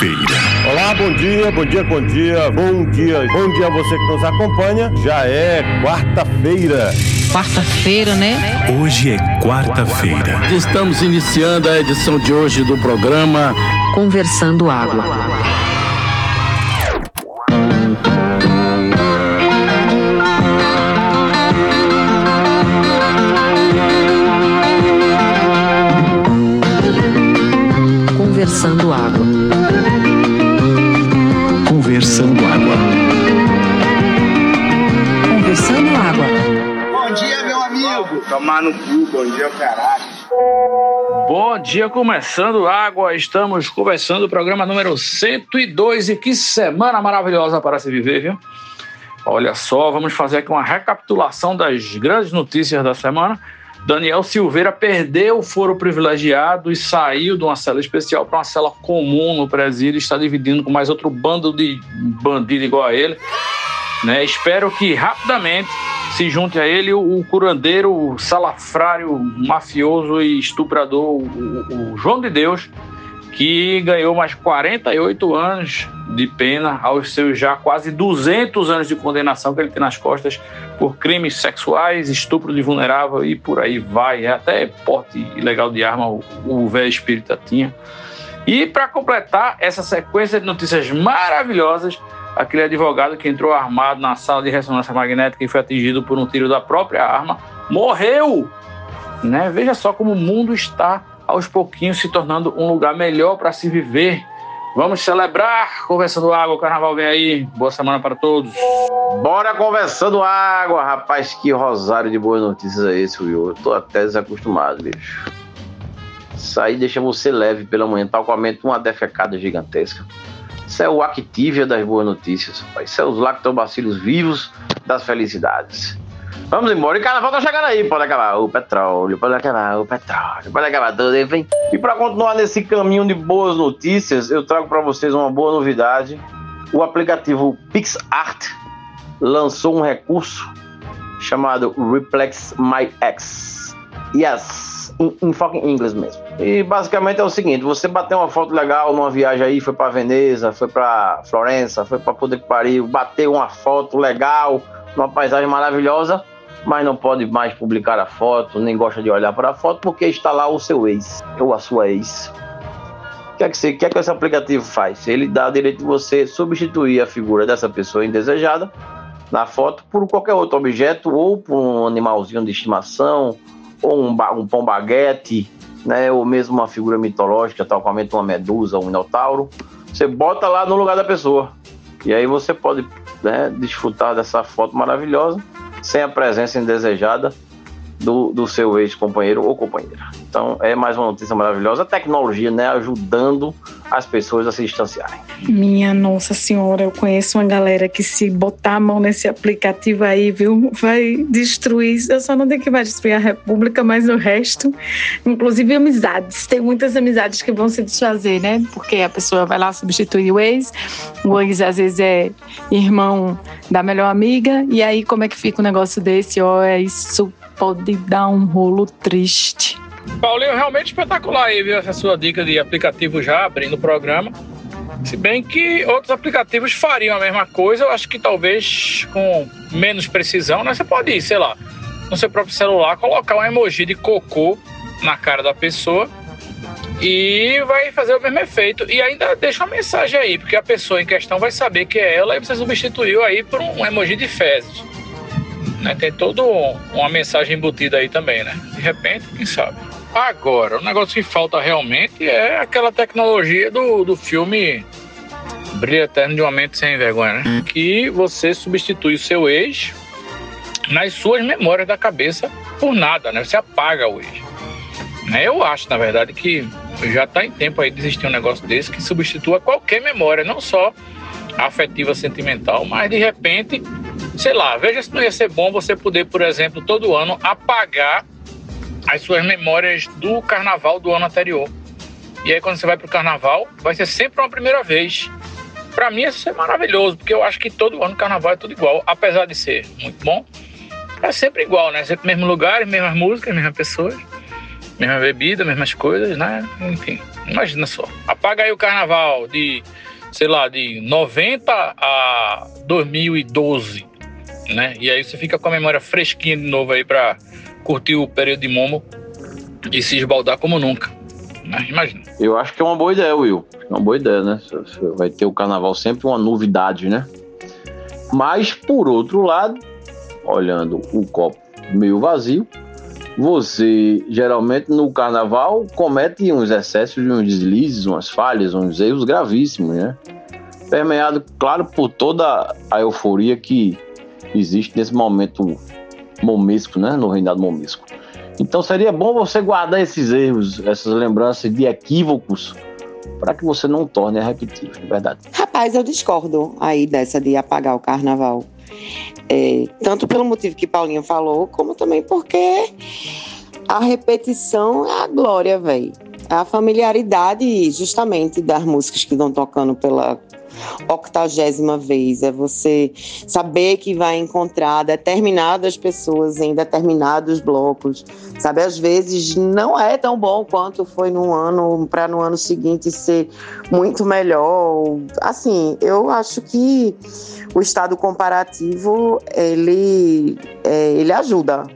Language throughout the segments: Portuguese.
quarta-feira. Olá, bom dia, bom dia, bom dia, bom dia, bom dia a você que nos acompanha. Já é quarta-feira. Quarta-feira, né? Hoje é quarta-feira. Estamos iniciando a edição de hoje do programa Conversando Água. Tomar no cu, bom dia, caralho. Bom dia, começando água. Estamos conversando o programa número 102 e que semana maravilhosa para se viver, viu? Olha só, vamos fazer aqui uma recapitulação das grandes notícias da semana. Daniel Silveira perdeu o foro privilegiado e saiu de uma cela especial para uma cela comum no presídio. Está dividindo com mais outro bando de bandido igual a ele. Né? Espero que rapidamente se junte a ele o, curandeiro, o salafrário, mafioso e estuprador, o, o João de Deus, que ganhou mais 48 anos de pena aos seus já quase 200 anos de condenação que ele tem nas costas por crimes sexuais, estupro de vulnerável e por aí vai. Até porte ilegal de arma o, o velho espírita tinha. E para completar essa sequência de notícias maravilhosas, aquele advogado que entrou armado na sala de ressonância magnética e foi atingido por um tiro da própria arma, morreu! Né? Veja só como o mundo está aos pouquinhos se tornando um lugar melhor para se viver. Vamos celebrar conversando água, o carnaval vem aí. Boa semana para todos. Bora conversando água, rapaz. Que rosário de boas notícias é esse, Will? Eu tô até desacostumado, bicho. Isso aí deixa você leve pela manhã, tal qual uma defecada gigantesca. Isso é o Activia das boas notícias, rapaz. Isso é os lactobacilos vivos das felicidades. Vamos embora. E carnaval tá chegando aí. Pode acabar o petróleo, pode acabar o petróleo, pode acabar tudo. Enfim. E para continuar nesse caminho de boas notícias, eu trago para vocês uma boa novidade. O aplicativo PixArt lançou um recurso chamado Replex My X. Yes, em, foco em inglês mesmo. E basicamente é o seguinte: você bateu uma foto legal numa viagem aí, foi para Veneza, foi para Florença, foi para Poder que Pariu, bateu uma foto legal, uma paisagem maravilhosa, mas não pode mais publicar a foto, nem gosta de olhar para a foto porque está lá o seu ex ou a sua ex. O que é que, você, que, é que esse aplicativo faz? Ele dá o direito de você substituir a figura dessa pessoa indesejada na foto por qualquer outro objeto ou por um animalzinho de estimação ou um, um pão baguete, né, ou mesmo uma figura mitológica, tal como uma medusa, um minotauro. Você bota lá no lugar da pessoa. E aí você pode né, desfrutar dessa foto maravilhosa sem a presença indesejada do, do seu ex-companheiro ou companheira. Então é mais uma notícia maravilhosa. A tecnologia né, ajudando as pessoas a se distanciarem. Minha Nossa Senhora, eu conheço uma galera que se botar a mão nesse aplicativo aí, viu, vai destruir. Eu só não tenho que vai destruir a República, mas o resto, inclusive amizades. Tem muitas amizades que vão se desfazer, né? Porque a pessoa vai lá substituir o ex, o ex às vezes é irmão da melhor amiga, e aí como é que fica um negócio desse? Ó, é isso pode dar um rolo triste. Paulinho, realmente espetacular aí, viu? Essa sua dica de aplicativo já abrindo o programa. Se bem que outros aplicativos fariam a mesma coisa, eu acho que talvez com menos precisão, né? Você pode ir, sei lá, no seu próprio celular, colocar um emoji de cocô na cara da pessoa e vai fazer o mesmo efeito. E ainda deixa uma mensagem aí, porque a pessoa em questão vai saber que é ela e você substituiu aí por um emoji de fezes. Né? Tem toda uma mensagem embutida aí também, né? De repente, quem sabe. Agora, o negócio que falta realmente é aquela tecnologia do, do filme Brilho Eterno de uma Mente Sem Vergonha, né? Que você substitui o seu ex nas suas memórias da cabeça por nada, né? Você apaga o ex. Né? Eu acho, na verdade, que já está em tempo aí de existir um negócio desse que substitua qualquer memória, não só afetiva, sentimental, mas de repente, sei lá, veja se não ia ser bom você poder, por exemplo, todo ano apagar as suas memórias do carnaval do ano anterior. E aí, quando você vai para o carnaval, vai ser sempre uma primeira vez. Para mim, isso é maravilhoso, porque eu acho que todo ano o carnaval é tudo igual, apesar de ser muito bom. É sempre igual, né? Sempre mesmo lugares, mesmas músicas, mesmas pessoas. mesma bebida, mesmas coisas, né? Enfim, imagina só. Apaga aí o carnaval de, sei lá, de 90 a 2012, né? E aí você fica com a memória fresquinha de novo aí pra curtir o período de Momo e se esbaldar como nunca. Né? Imagina. Eu acho que é uma boa ideia, Will. É uma boa ideia, né? Vai ter o carnaval sempre uma novidade, né? Mas, por outro lado, olhando o copo meio vazio, você geralmente no carnaval comete uns excessos, uns deslizes, umas falhas, uns erros gravíssimos, né? Permeado, claro, por toda a euforia que existe nesse momento momesco, né? No reinado momesco. Então seria bom você guardar esses erros, essas lembranças de equívocos, para que você não torne a repetir, é verdade. Rapaz, eu discordo aí dessa de apagar o carnaval. É, tanto pelo motivo que Paulinho falou, como também porque a repetição é a glória, velho. A familiaridade, justamente, das músicas que estão tocando pela octagésima vez. É você saber que vai encontrar determinadas pessoas em determinados blocos. Sabe, às vezes não é tão bom quanto foi no ano, para no ano seguinte ser muito melhor. Assim, eu acho que o estado comparativo ele, é, ele ajuda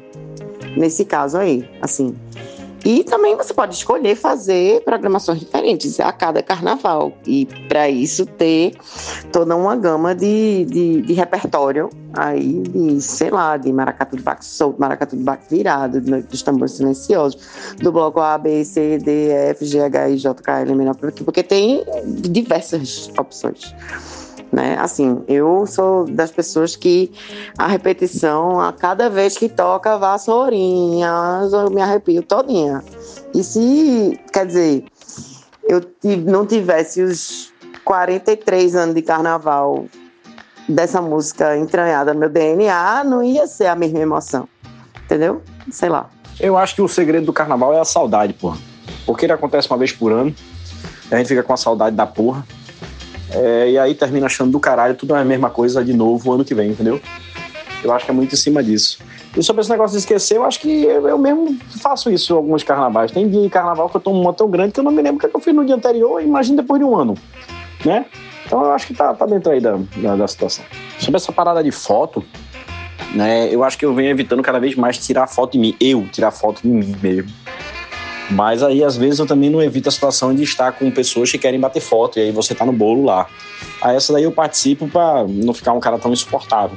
nesse caso aí, assim. E também você pode escolher fazer programações diferentes a cada carnaval. E para isso ter toda uma gama de, de, de, repertório aí, de, sei lá, de maracatu de baque solto, maracatu de baque virado, dos tambores silenciosos, do bloco A, B, C, D, F, G, H, I, J, K, L, M, porque tem diversas opções né? Assim, eu sou das pessoas que a repetição, a cada vez que toca vassourinha, eu me arrepio todinha. E se, quer dizer, eu não tivesse os 43 anos de carnaval dessa música entranhada no meu DNA, não ia ser a mesma emoção. Entendeu? Sei lá. Eu acho que o segredo do carnaval é a saudade, porra. Porque ele acontece uma vez por ano, a gente fica com a saudade da porra. É, e aí termina achando do caralho, tudo é a mesma coisa de novo ano que vem, entendeu? Eu acho que é muito em cima disso. E sobre esse negócio de esquecer, eu acho que eu, eu mesmo faço isso em alguns carnavais. Tem dia de carnaval que eu tomo uma tão grande que eu não me lembro o que, é que eu fiz no dia anterior, imagina depois de um ano, né? Então eu acho que tá, tá dentro aí da, da, da situação. Sobre essa parada de foto, né, eu acho que eu venho evitando cada vez mais tirar foto de mim, eu tirar foto de mim mesmo. Mas aí, às vezes, eu também não evito a situação de estar com pessoas que querem bater foto, e aí você tá no bolo lá. Aí essa daí eu participo para não ficar um cara tão insuportável.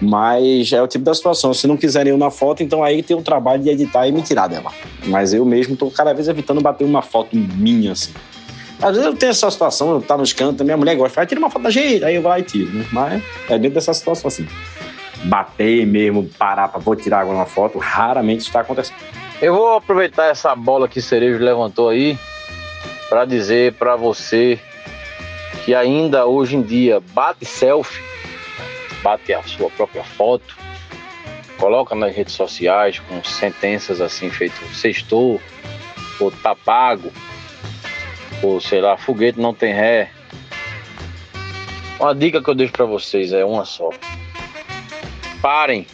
Mas é o tipo da situação. Se não quiserem eu na foto, então aí tem o trabalho de editar e me tirar dela. Mas eu mesmo tô cada vez evitando bater uma foto minha, assim. Às vezes eu tenho essa situação, eu tá nos cantos, minha mulher gosta, vai tirar uma foto da gente, aí eu vou lá e tiro, né? Mas é dentro dessa situação assim. Bater mesmo, parar para vou tirar agora uma foto, raramente está acontecendo. Eu vou aproveitar essa bola que Cerejo levantou aí para dizer para você que ainda hoje em dia bate selfie, bate a sua própria foto, coloca nas redes sociais com sentenças assim feitas sextou, ou tá pago, ou sei lá, foguete não tem ré. Uma dica que eu deixo para vocês é uma só. Parem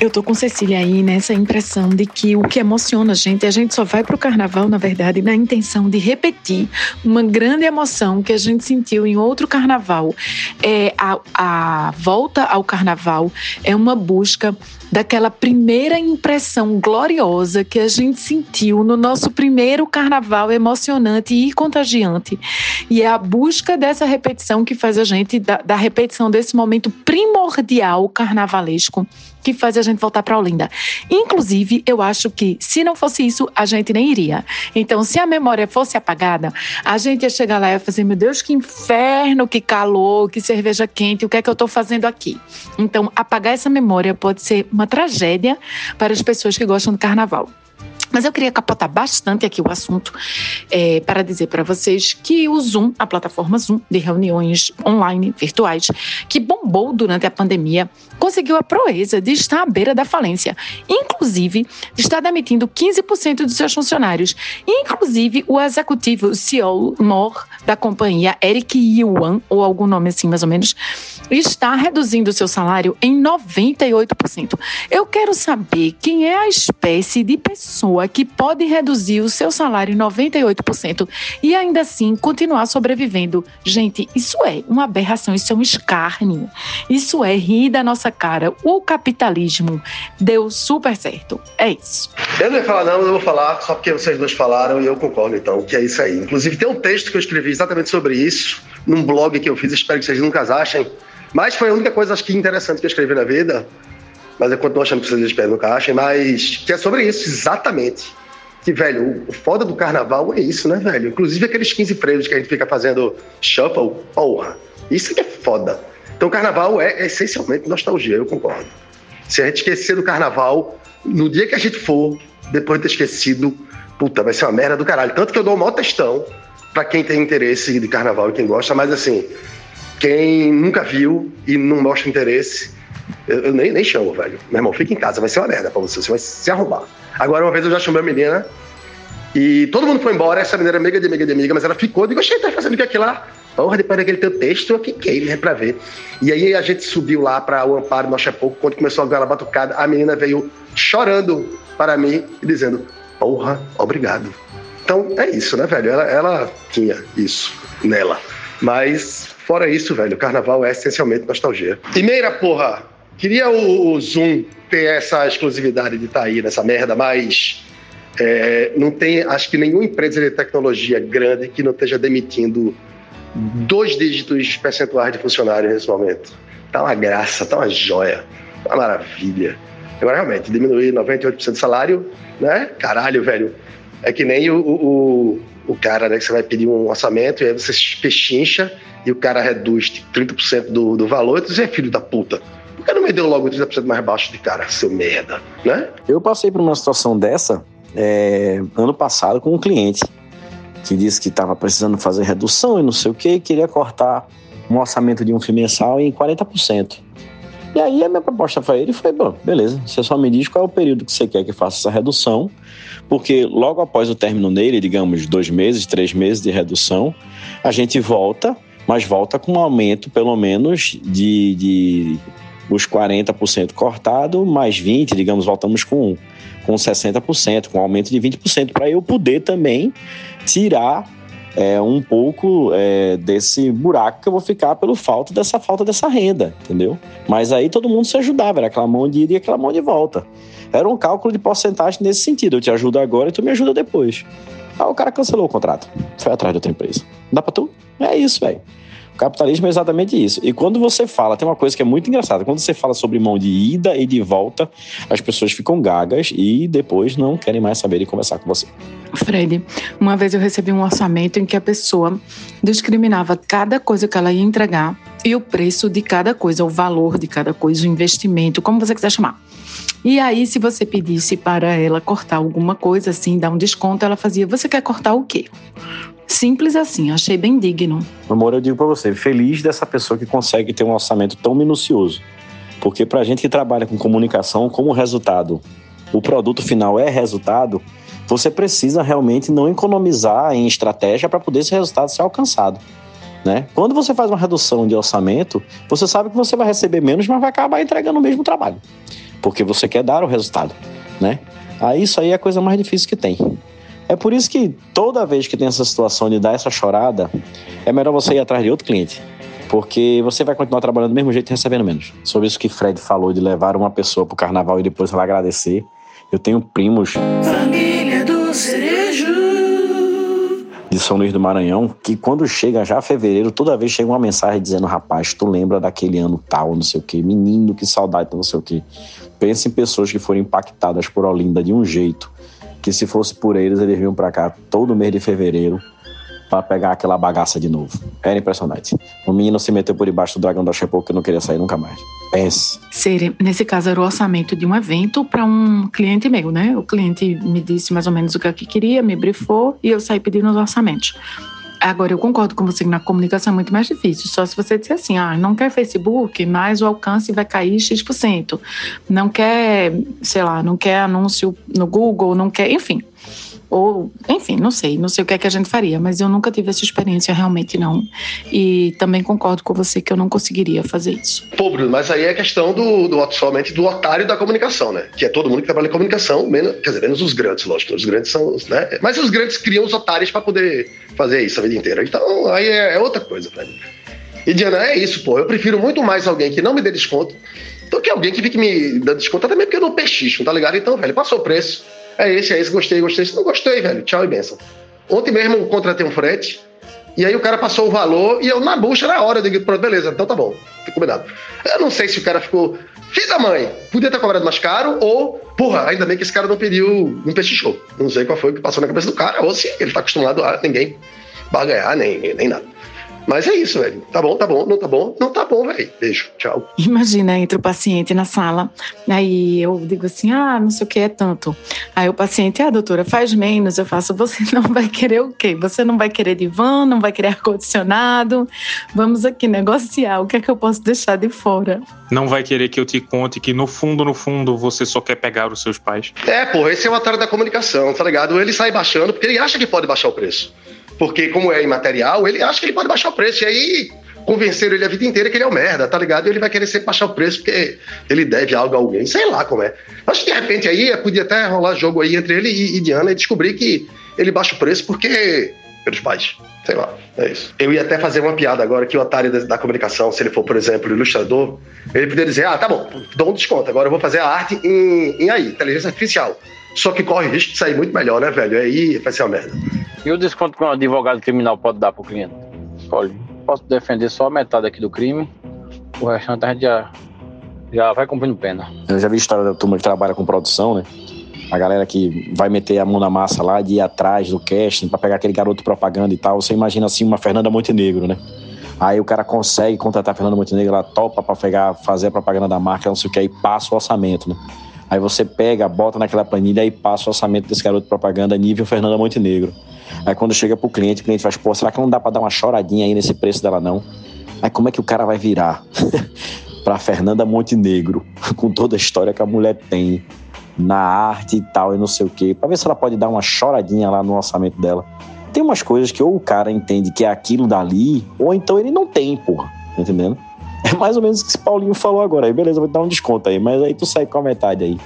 eu tô com Cecília aí nessa impressão de que o que emociona a gente, a gente só vai pro carnaval, na verdade, na intenção de repetir uma grande emoção que a gente sentiu em outro carnaval. É, a, a volta ao carnaval é uma busca daquela primeira impressão gloriosa que a gente sentiu no nosso primeiro carnaval emocionante e contagiante. E é a busca dessa repetição que faz a gente, da, da repetição desse momento primordial carnavalesco, que faz a gente voltar para Olinda. Inclusive, eu acho que se não fosse isso, a gente nem iria. Então, se a memória fosse apagada, a gente ia chegar lá e ia fazer: meu Deus, que inferno, que calor, que cerveja quente, o que é que eu estou fazendo aqui? Então, apagar essa memória pode ser uma tragédia para as pessoas que gostam do carnaval. Mas eu queria capotar bastante aqui o assunto é, para dizer para vocês que o Zoom, a plataforma Zoom de reuniões online virtuais, que bombou durante a pandemia, conseguiu a proeza de estar à beira da falência. Inclusive, está demitindo 15% dos seus funcionários. Inclusive, o executivo CEO Mor da companhia, Eric Yuan, ou algum nome assim mais ou menos, está reduzindo seu salário em 98%. Eu quero saber quem é a espécie de pessoa pessoa que pode reduzir o seu salário em 98% e ainda assim continuar sobrevivendo. Gente, isso é uma aberração, isso é um escárnio. Isso é rir da nossa cara. O capitalismo deu super certo. É isso. Eu não ia falar, não, eu vou falar só porque vocês dois falaram e eu concordo, então, que é isso aí. Inclusive, tem um texto que eu escrevi exatamente sobre isso, num blog que eu fiz, espero que vocês nunca achem. Mas foi a única coisa, acho que interessante que eu escrevi na vida. Mas eu continuo achando que vocês esperam nunca achem, mas que é sobre isso, exatamente. Que, velho, o foda do carnaval é isso, né, velho? Inclusive aqueles 15 freios que a gente fica fazendo shuffle, porra. Isso que é foda. Então, o carnaval é, é essencialmente nostalgia, eu concordo. Se a gente esquecer do carnaval, no dia que a gente for, depois de ter esquecido, puta, vai ser uma merda do caralho. Tanto que eu dou maior testão pra quem tem interesse de carnaval e quem gosta, mas assim, quem nunca viu e não mostra interesse, eu, eu nem, nem chamo, velho. Meu irmão, fica em casa, vai ser uma merda pra você, você vai se arrumar. Agora, uma vez eu já chamei a menina e todo mundo foi embora, essa menina era amiga de amiga de amiga, mas ela ficou, eu digo, oxe, tá fazendo o que aqui lá? Porra, depois daquele teu texto, eu fiquei, né, pra ver. E aí a gente subiu lá para o Amparo, no Pouco, quando começou a ver ela batucada, a menina veio chorando para mim e dizendo, porra, obrigado. Então é isso, né, velho? Ela, ela tinha isso nela. Mas, fora isso, velho, o carnaval é essencialmente nostalgia. E Meira, porra, queria o, Zoom ter essa exclusividade de estar tá aí nessa merda, mas é, não tem, acho que nenhuma empresa de tecnologia grande que não esteja demitindo dois dígitos percentuais de funcionários nesse momento. Tá uma graça, tá uma joia, tá uma maravilha. Agora, realmente, diminuir 98% do salário, né? Caralho, velho. É que nem o, o, o cara, né? Que você vai pedir um orçamento e aí você pechincha e o cara reduz 30% do, do valor e tu diz, é filho da puta. Que não me deu logo 30% mais baixo de cara, seu merda, né? Eu passei por uma situação dessa é, ano passado com um cliente que disse que estava precisando fazer redução e não sei o que, queria cortar um orçamento de um FII mensal em 40%. E aí a minha proposta para ele foi, bom, beleza, você só me diz qual é o período que você quer que faça essa redução, porque logo após o término dele, digamos, dois meses, três meses de redução, a gente volta, mas volta com um aumento pelo menos de, de os 40% cortado, mais 20%, digamos, voltamos com, com 60%, com um aumento de 20%, para eu poder também tirar é, um pouco é, desse buraco que eu vou ficar pelo falta dessa falta dessa renda, entendeu? Mas aí todo mundo se ajudava, era aquela mão de ida e aquela mão de volta. Era um cálculo de porcentagem nesse sentido. Eu te ajudo agora e tu me ajuda depois. Aí o cara cancelou o contrato, foi atrás de outra empresa. Dá pra tu? É isso, velho. Capitalismo é exatamente isso. E quando você fala, tem uma coisa que é muito engraçada. Quando você fala sobre mão de ida e de volta, as pessoas ficam gagas e depois não querem mais saber e conversar com você. Fred, uma vez eu recebi um orçamento em que a pessoa discriminava cada coisa que ela ia entregar e o preço de cada coisa, o valor de cada coisa, o investimento, como você quiser chamar. E aí, se você pedisse para ela cortar alguma coisa, assim, dar um desconto, ela fazia: Você quer cortar o quê? Simples assim, achei bem digno. Amor, eu digo para você, feliz dessa pessoa que consegue ter um orçamento tão minucioso. Porque para a gente que trabalha com comunicação, como resultado, o produto final é resultado, você precisa realmente não economizar em estratégia para poder esse resultado ser alcançado. Né? Quando você faz uma redução de orçamento, você sabe que você vai receber menos, mas vai acabar entregando o mesmo trabalho, porque você quer dar o resultado. Né? Aí isso aí é a coisa mais difícil que tem. É por isso que toda vez que tem essa situação de dar essa chorada, é melhor você ir atrás de outro cliente. Porque você vai continuar trabalhando do mesmo jeito e recebendo menos. Sobre isso que Fred falou de levar uma pessoa pro carnaval e depois ela agradecer. Eu tenho primos. Família do Cerejo. De São Luís do Maranhão, que quando chega já fevereiro, toda vez chega uma mensagem dizendo: rapaz, tu lembra daquele ano tal, não sei o quê, menino, que saudade, não sei o quê. Pensa em pessoas que foram impactadas por Olinda de um jeito que se fosse por eles, eles vinham para cá todo mês de fevereiro para pegar aquela bagaça de novo. Era impressionante. O menino se meteu por debaixo do dragão da Shepo que não queria sair nunca mais. Pense. Sere, nesse caso era o orçamento de um evento para um cliente meu, né? O cliente me disse mais ou menos o que, que queria, me brifou e eu saí pedindo os orçamentos. Agora, eu concordo com você que na comunicação é muito mais difícil. Só se você disser assim, ah, não quer Facebook, mas o alcance vai cair X%. Não quer, sei lá, não quer anúncio no Google, não quer, enfim. Ou, enfim, não sei, não sei o que é que a gente faria, mas eu nunca tive essa experiência realmente não. E também concordo com você que eu não conseguiria fazer isso. Pô, Bruno, mas aí é questão do, do somente do otário da comunicação, né? Que é todo mundo que trabalha em comunicação, menos, quer dizer, menos os grandes, lógico. Os grandes são, né? Mas os grandes criam os otários para poder fazer isso a vida inteira. Então, aí é, é outra coisa, velho. E Diana, é isso, pô. Eu prefiro muito mais alguém que não me dê desconto do que alguém que fique me dando desconto, também porque eu não pechicho, tá ligado? Então, velho, passou o preço. É esse, é esse, gostei, gostei. Se não gostei, velho, tchau e benção. Ontem mesmo contratei um frete, e aí o cara passou o valor, e eu na bucha na hora, eu digo, beleza, então tá bom, fico combinado. Eu não sei se o cara ficou, filho da mãe, podia ter cobrado mais caro, ou, porra, ainda bem que esse cara não pediu, não pechichou. Não sei qual foi o que passou na cabeça do cara, ou se ele tá acostumado a ninguém barganhar, nem, nem nada. Mas é isso, velho. Tá bom, tá bom, não tá bom, não tá bom, velho. Beijo, tchau. Imagina, entra o paciente na sala, aí eu digo assim, ah, não sei o que é tanto. Aí o paciente, ah, doutora, faz menos. Eu faço, você não vai querer o quê? Você não vai querer divã, não vai querer ar-condicionado? Vamos aqui negociar, o que é que eu posso deixar de fora? Não vai querer que eu te conte que no fundo, no fundo, você só quer pegar os seus pais. É, porra, esse é o atalho da comunicação, tá ligado? Ele sai baixando porque ele acha que pode baixar o preço porque como é imaterial, ele acha que ele pode baixar o preço. E aí convenceram ele a vida inteira que ele é um merda, tá ligado? E ele vai querer sempre baixar o preço porque ele deve algo a alguém. Sei lá como é. Acho que de repente aí podia até rolar jogo aí entre ele e, e Diana e descobrir que ele baixa o preço porque. pelos pais. Sei lá, é isso. Eu ia até fazer uma piada agora que o otário da, da comunicação, se ele for, por exemplo, ilustrador, ele poderia dizer: ah, tá bom, dou um desconto, agora eu vou fazer a arte em, em aí, inteligência artificial. Só que corre risco de sair muito melhor, né, velho? Aí vai ser uma merda. E o desconto que um advogado criminal pode dar pro cliente? Olha, posso defender só a metade aqui do crime, o restante a gente já, já vai cumprindo pena. Eu já vi história da turma que trabalha com produção, né? A galera que vai meter a mão na massa lá de ir atrás do casting para pegar aquele garoto propaganda e tal. Você imagina assim uma Fernanda Montenegro, né? Aí o cara consegue contratar a Fernanda Montenegro, ela topa para pegar, fazer a propaganda da marca, não sei o que, aí passa o orçamento, né? Aí você pega, bota naquela planilha e passa o orçamento desse garoto de propaganda nível Fernanda Montenegro. Aí quando chega pro cliente, o cliente faz, pô, será que não dá para dar uma choradinha aí nesse preço dela não? Aí como é que o cara vai virar pra Fernanda Montenegro, com toda a história que a mulher tem na arte e tal, e não sei o quê, pra ver se ela pode dar uma choradinha lá no orçamento dela. Tem umas coisas que ou o cara entende que é aquilo dali, ou então ele não tem, porra. Tá entendendo? É mais ou menos o que esse Paulinho falou agora. Aí, beleza, vou dar um desconto aí. Mas aí tu sai com a metade aí.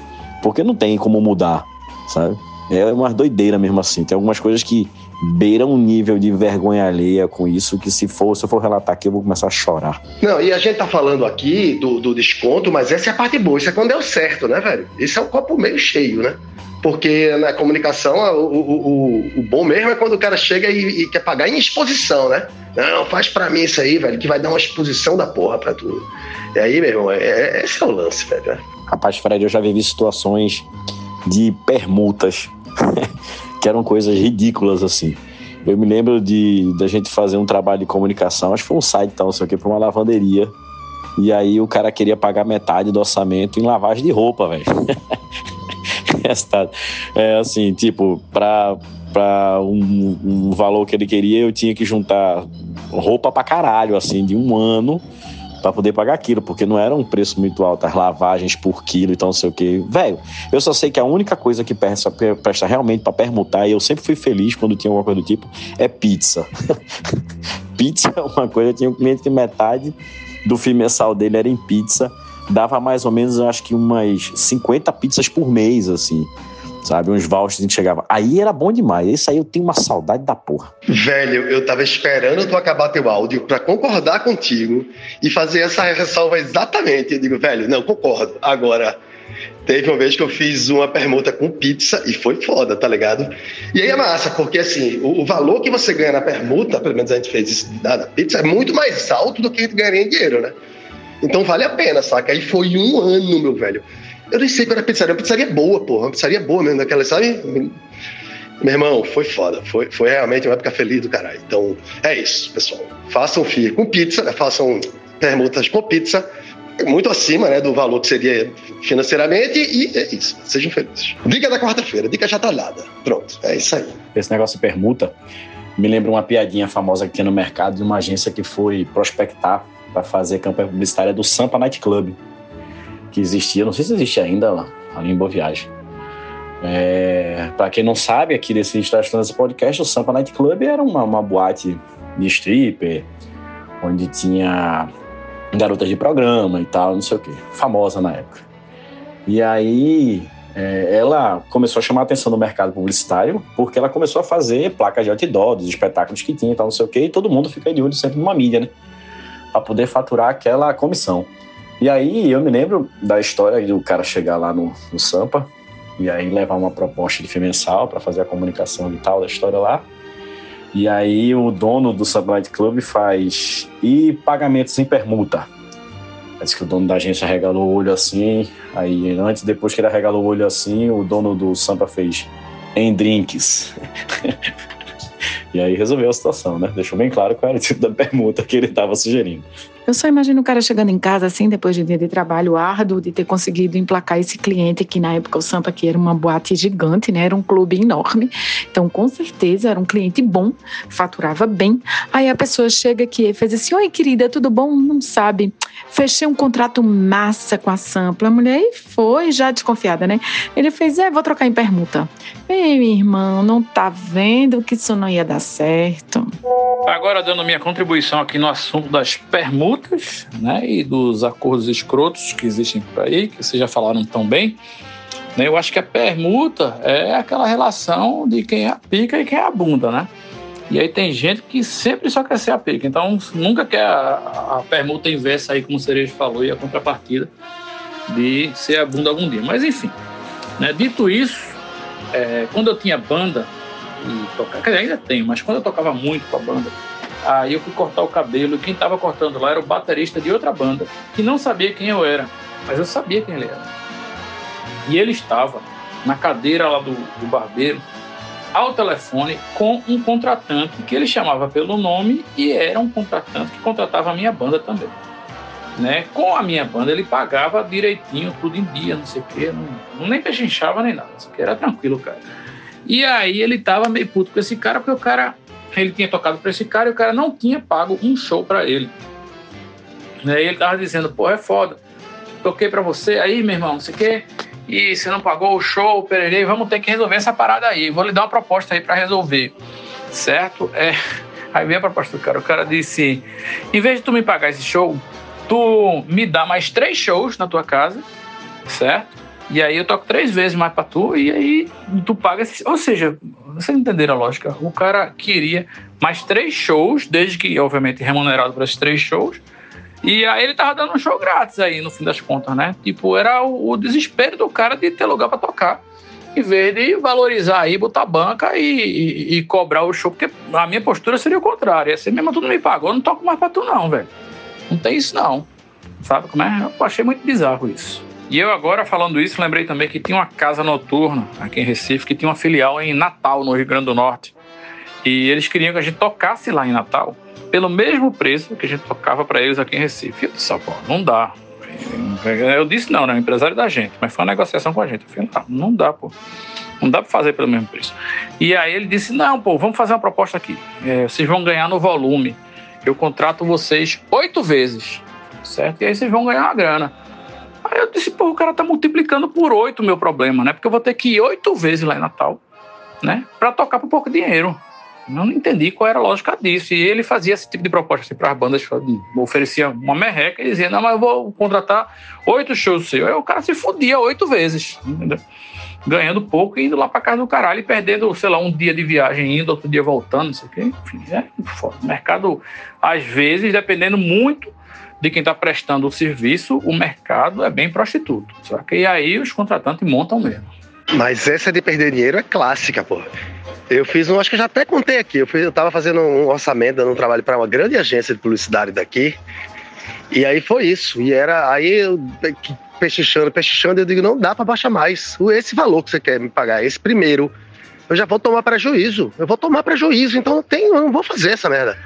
Porque não tem como mudar, sabe? É uma doideira mesmo assim. Tem algumas coisas que beiram um nível de vergonha alheia com isso, que se for, se eu for relatar aqui, eu vou começar a chorar. Não, e a gente tá falando aqui do, do desconto, mas essa é a parte boa. Isso é quando deu certo, né, velho? Isso é um copo meio cheio, né? Porque na comunicação, o, o, o, bom mesmo é quando o cara chega e, e, quer pagar em exposição, né? Não, faz pra mim isso aí, velho, que vai dar uma exposição da porra pra tu. E aí, meu irmão, é, é, esse é o lance, velho. Né? Rapaz, Fred, eu já vivi situações de permutas que eram coisas ridículas assim. Eu me lembro de da gente fazer um trabalho de comunicação, acho que foi um site tal, não sei o que, pra uma lavanderia. E aí o cara queria pagar metade do orçamento em lavagem de roupa, velho. é assim, tipo, pra, pra um, um, valor que ele queria, eu tinha que juntar roupa pra caralho, assim, de um ano para poder pagar aquilo, porque não era um preço muito alto, as lavagens por quilo, então não sei o que. Velho, eu só sei que a única coisa que presta, presta realmente para permutar, e eu sempre fui feliz quando tinha alguma coisa do tipo, é pizza. pizza é uma coisa, tinha um cliente que metade do FII mensal dele era em pizza, dava mais ou menos, acho que umas 50 pizzas por mês, assim. Sabe, uns vouchers a gente chegava. Aí era bom demais. Isso aí eu tenho uma saudade da porra. Velho, eu tava esperando tu acabar teu áudio para concordar contigo e fazer essa ressalva exatamente. Eu digo, velho, não, concordo. Agora, Teve uma vez que eu fiz uma permuta com pizza e foi foda, tá ligado? E aí é massa, porque assim, o, o valor que você ganha na permuta, pelo menos a gente fez isso na pizza, é muito mais alto do que a gente ganharia em dinheiro, né? Então vale a pena, saca? Aí foi um ano, meu velho. Eu nem sei qual era a pizzaria, uma pizzaria boa, porra, uma pizzaria boa mesmo, daquela, sabe? Meu irmão, foi foda. Foi, foi realmente uma época feliz do caralho. Então, é isso, pessoal. Façam FII com pizza, né? façam permutas com pizza, muito acima né, do valor que seria financeiramente, e é isso. Sejam felizes. Dica da quarta-feira, dica chatalhada. Pronto, é isso aí. Esse negócio de permuta me lembra uma piadinha famosa que tinha no mercado de uma agência que foi prospectar para fazer campanha publicitária do Sampa Night Club, que existia, não sei se existe ainda lá, ali em Boa Viagem. É, para quem não sabe, aqui desse Estação desse podcast, o Sampa Night Club era uma, uma boate de stripper, onde tinha garotas de programa e tal, não sei o que, famosa na época. E aí é, ela começou a chamar a atenção do mercado publicitário porque ela começou a fazer placas de outdoor, dos espetáculos que tinha e tal, não sei o que, e todo mundo fica de olho sempre numa mídia, né? Para poder faturar aquela comissão. E aí eu me lembro da história do cara chegar lá no, no Sampa e aí levar uma proposta de mensal para fazer a comunicação e tal da história lá. E aí o dono do Sublight Club faz e pagamentos em permuta. Parece que o dono da agência regalou o olho assim. Aí antes, depois que ele regalou o olho assim, o dono do Sampa fez em drinks. e aí resolveu a situação, né? Deixou bem claro qual era o tipo da permuta que ele estava sugerindo. Eu só imagino o cara chegando em casa assim, depois de um dia de trabalho árduo, de ter conseguido emplacar esse cliente, que na época o Sampa aqui era uma boate gigante, né? Era um clube enorme. Então, com certeza, era um cliente bom, faturava bem. Aí a pessoa chega aqui e faz assim: Oi, querida, tudo bom? Não sabe. Fechei um contrato massa com a Sampa. A mulher aí foi, já desconfiada, né? Ele fez: É, vou trocar em permuta. Ei, meu irmão, não tá vendo que isso não ia dar certo? Agora, dando minha contribuição aqui no assunto das permutas multas né, e dos acordos escrotos que existem por aí, que vocês já falaram tão bem. Né, eu acho que a permuta é aquela relação de quem é a pica e quem é a bunda, né? E aí tem gente que sempre só quer ser a pica, então nunca quer a, a permuta inversa aí, como o Cerejo falou, e a contrapartida de ser a bunda algum dia. Mas enfim, né, dito isso, é, quando eu tinha banda, e tocava, ainda tenho, mas quando eu tocava muito com a banda, Aí eu fui cortar o cabelo quem estava cortando lá era o baterista de outra banda, que não sabia quem eu era, mas eu sabia quem ele era. E ele estava na cadeira lá do, do barbeiro, ao telefone, com um contratante que ele chamava pelo nome e era um contratante que contratava a minha banda também. Né? Com a minha banda ele pagava direitinho, tudo em dia, não sei o quê, não, não nem pechinchava nem nada, isso era tranquilo, cara. E aí ele tava meio puto com esse cara, porque o cara ele tinha tocado para esse cara e o cara não tinha pago um show para ele. Né? E ele tava dizendo, pô, é foda. Toquei para você aí, meu irmão, não sei o quê. E você não pagou o show, pererei, vamos ter que resolver essa parada aí. Vou lhe dar uma proposta aí para resolver. Certo? É. Aí veio a proposta do cara. O cara disse: em vez de tu me pagar esse show, tu me dá mais três shows na tua casa, certo? E aí eu toco três vezes mais pra tu, e aí tu paga. Ou seja, vocês entenderam a lógica? O cara queria mais três shows, desde que, obviamente, remunerado por esses três shows. E aí ele tava dando um show grátis aí, no fim das contas, né? Tipo, era o, o desespero do cara de ter lugar para tocar. Em vez de valorizar aí, botar banca e, e, e, cobrar o show. Porque a minha postura seria o contrário. Ia ser mesmo, tu não me pagou, eu não toco mais pra tu não, velho. Não tem isso não. Sabe como é? Eu achei muito bizarro isso. E eu agora falando isso, lembrei também que tinha uma casa noturna aqui em Recife, que tinha uma filial em Natal, no Rio Grande do Norte. E eles queriam que a gente tocasse lá em Natal pelo mesmo preço que a gente tocava para eles aqui em Recife. Eu disse, pô, não dá. Eu disse não, né? O empresário da gente, mas foi uma negociação com a gente. Eu falei, não, não dá, pô. Não dá para fazer pelo mesmo preço. E aí ele disse, não, pô, vamos fazer uma proposta aqui. É, vocês vão ganhar no volume. Eu contrato vocês oito vezes, certo? E aí vocês vão ganhar uma grana. Aí eu disse, pô, o cara tá multiplicando por oito o meu problema, né? Porque eu vou ter que ir oito vezes lá em Natal, né? Pra tocar por pouco dinheiro. Eu não entendi qual era a lógica disso. E ele fazia esse tipo de proposta assim, para as bandas, oferecia uma merreca e dizia: Não, mas eu vou contratar oito shows seus. Aí o cara se fudia oito vezes, entendeu? ganhando pouco e indo lá para casa do caralho e perdendo, sei lá, um dia de viagem indo, outro dia voltando, não sei o quê. Enfim, é foda. O mercado, às vezes, dependendo muito de quem está prestando o serviço, o mercado é bem prostituto. Só que aí os contratantes montam mesmo. Mas essa de perder dinheiro é clássica, pô. Eu fiz um, acho que eu já até contei aqui. Eu, fiz, eu tava fazendo um orçamento, dando um trabalho para uma grande agência de publicidade daqui. E aí foi isso. E era aí eu pechinchando, pechinchando, eu digo, não dá para baixar mais. Esse valor que você quer me pagar, esse primeiro, eu já vou tomar prejuízo. Eu vou tomar prejuízo, então tem, eu não vou fazer essa merda.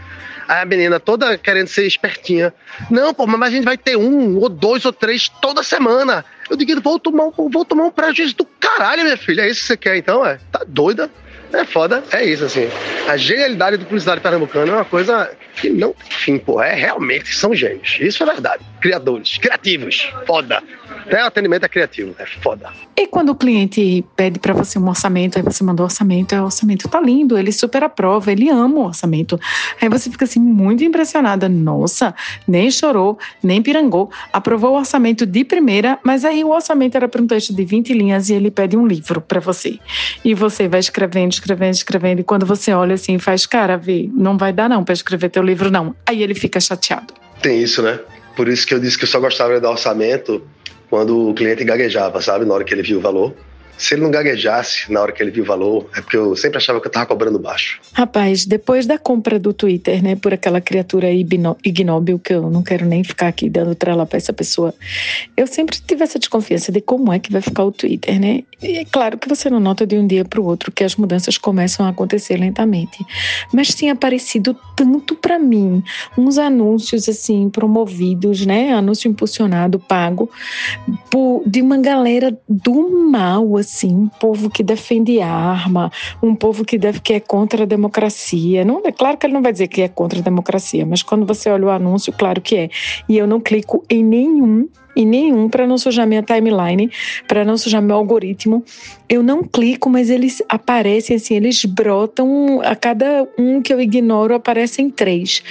Aí a menina toda querendo ser espertinha. Não, pô, mas a gente vai ter um, ou dois, ou três toda semana. Eu digo, vou tomar, um, vou tomar um prejuízo do caralho, minha filha. É isso que você quer então? É? Tá doida? É foda, é isso, assim. A genialidade do publicidade pernambucano é uma coisa que não tem fim, pô. É realmente, são gênios. Isso é verdade. Criadores, criativos, foda. Até o atendimento é criativo, é foda. E quando o cliente pede para você um orçamento, aí você manda o orçamento, aí o orçamento tá lindo, ele super aprova, ele ama o orçamento. Aí você fica assim muito impressionada. Nossa, nem chorou, nem pirangou, aprovou o orçamento de primeira, mas aí o orçamento era para um texto de 20 linhas e ele pede um livro para você. E você vai escrevendo, escrevendo, escrevendo, e quando você olha assim, faz, cara, vê, não vai dar não para escrever teu livro não. Aí ele fica chateado. Tem isso, né? Por isso que eu disse que eu só gostava de dar orçamento quando o cliente gaguejava, sabe? Na hora que ele viu o valor. Se ele não gaguejasse na hora que ele viu o valor, é porque eu sempre achava que eu tava cobrando baixo. Rapaz, depois da compra do Twitter, né, por aquela criatura ignóbil que eu não quero nem ficar aqui dando trela pra essa pessoa, eu sempre tive essa desconfiança de como é que vai ficar o Twitter, né? E é claro que você não nota de um dia para o outro que as mudanças começam a acontecer lentamente, mas tinha aparecido tanto para mim uns anúncios assim promovidos, né, anúncio impulsionado, pago, por, de uma galera do mal, assim, um povo que defende arma, um povo que, deve, que é contra a democracia. Não, é claro que ele não vai dizer que é contra a democracia, mas quando você olha o anúncio, claro que é. E eu não clico em nenhum e nenhum para não sujar minha timeline, para não sujar meu algoritmo. Eu não clico, mas eles aparecem assim, eles brotam a cada um que eu ignoro aparecem três.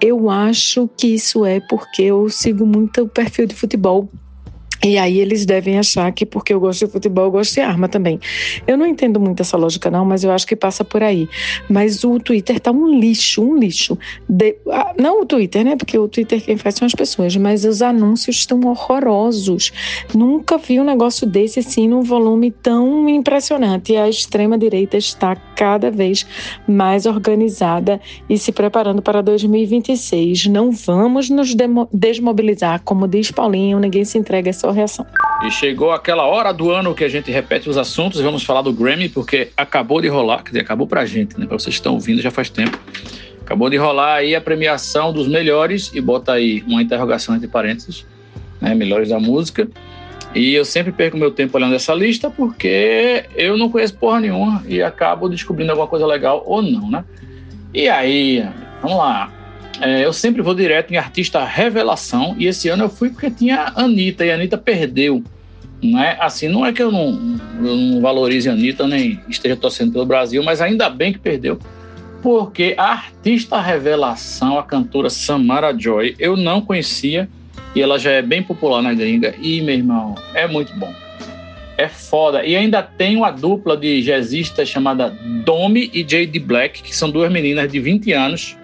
Eu acho que isso é porque eu sigo muito o perfil de futebol e aí eles devem achar que porque eu gosto de futebol, eu gosto de arma também. Eu não entendo muito essa lógica não, mas eu acho que passa por aí. Mas o Twitter tá um lixo, um lixo. De, não o Twitter, né? Porque o Twitter quem faz são as pessoas, mas os anúncios estão horrorosos. Nunca vi um negócio desse assim num volume tão impressionante. E a extrema direita está cada vez mais organizada e se preparando para 2026. Não vamos nos desmobilizar, como diz Paulinho, ninguém se entrega a reação. E chegou aquela hora do ano que a gente repete os assuntos e vamos falar do Grammy, porque acabou de rolar, quer dizer, acabou pra gente, né? Pra vocês que estão ouvindo já faz tempo. Acabou de rolar aí a premiação dos melhores, e bota aí uma interrogação entre parênteses, né? Melhores da música. E eu sempre perco meu tempo olhando essa lista porque eu não conheço porra nenhuma e acabo descobrindo alguma coisa legal ou não, né? E aí, vamos lá. É, eu sempre vou direto em artista revelação e esse ano eu fui porque tinha a Anitta e a Anitta perdeu. Né? Assim, não é que eu não, eu não valorize a Anitta nem esteja torcendo pelo Brasil, mas ainda bem que perdeu. Porque a artista revelação, a cantora Samara Joy, eu não conhecia e ela já é bem popular na gringa. E, meu irmão, é muito bom. É foda. E ainda tem uma dupla de jazzistas chamada Domi e J.D. Black, que são duas meninas de 20 anos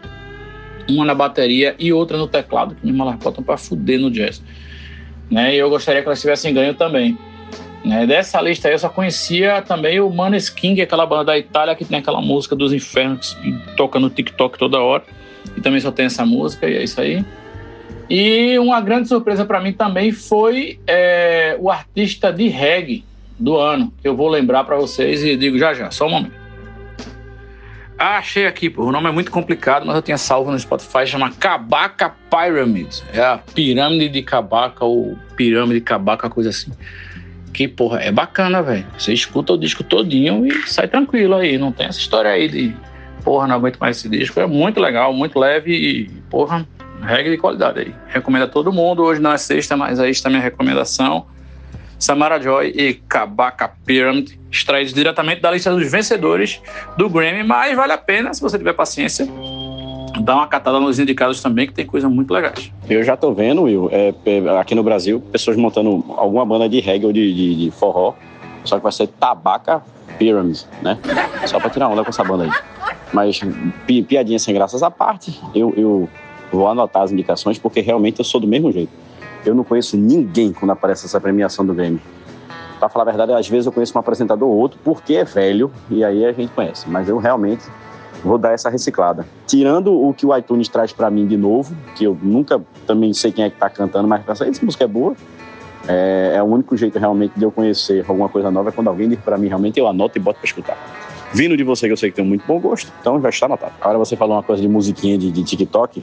uma na bateria e outra no teclado, que me botam pra fuder no jazz. Né? E eu gostaria que elas tivessem ganho também. Né? Dessa lista aí eu só conhecia também o Maneskin, é aquela banda da Itália que tem aquela música dos infernos que toca no TikTok toda hora. E também só tem essa música, e é isso aí. E uma grande surpresa para mim também foi é, o artista de reggae do ano, que eu vou lembrar para vocês e digo já já, só um momento. Ah, achei aqui, pô. O nome é muito complicado, mas eu tinha salvo no Spotify, chama Kabaka Pyramid. É a pirâmide de Kabaka ou pirâmide de Kabaka, coisa assim. Que, porra, é bacana, velho. Você escuta o disco todinho e sai tranquilo aí. Não tem essa história aí de, porra, não aguento mais esse disco. É muito legal, muito leve e, porra, regra de qualidade aí. Recomendo a todo mundo. Hoje não é sexta, mas aí está minha recomendação. Samara Joy e Kabaka Pyramid, extraídos diretamente da lista dos vencedores do Grammy, mas vale a pena, se você tiver paciência, dar uma catada nos indicados também, que tem coisa muito legais. Eu já tô vendo, Will, é, é, aqui no Brasil, pessoas montando alguma banda de reggae ou de, de, de forró, só que vai ser Tabaca Pyramid, né? Só pra tirar onda com essa banda aí. Mas pi, piadinha sem graças à parte, eu, eu vou anotar as indicações, porque realmente eu sou do mesmo jeito. Eu não conheço ninguém quando aparece essa premiação do Grammy. Pra falar a verdade, às vezes eu conheço um apresentador ou outro porque é velho e aí a gente conhece. Mas eu realmente vou dar essa reciclada. Tirando o que o iTunes traz para mim de novo, que eu nunca também sei quem é que tá cantando, mas pensa, essa música é boa. É, é, o único jeito realmente de eu conhecer alguma coisa nova é quando alguém diz para mim realmente eu anoto e boto para escutar. Vindo de você, que eu sei que tem muito bom gosto, então já está anotado. Agora você falou uma coisa de musiquinha de, de TikTok.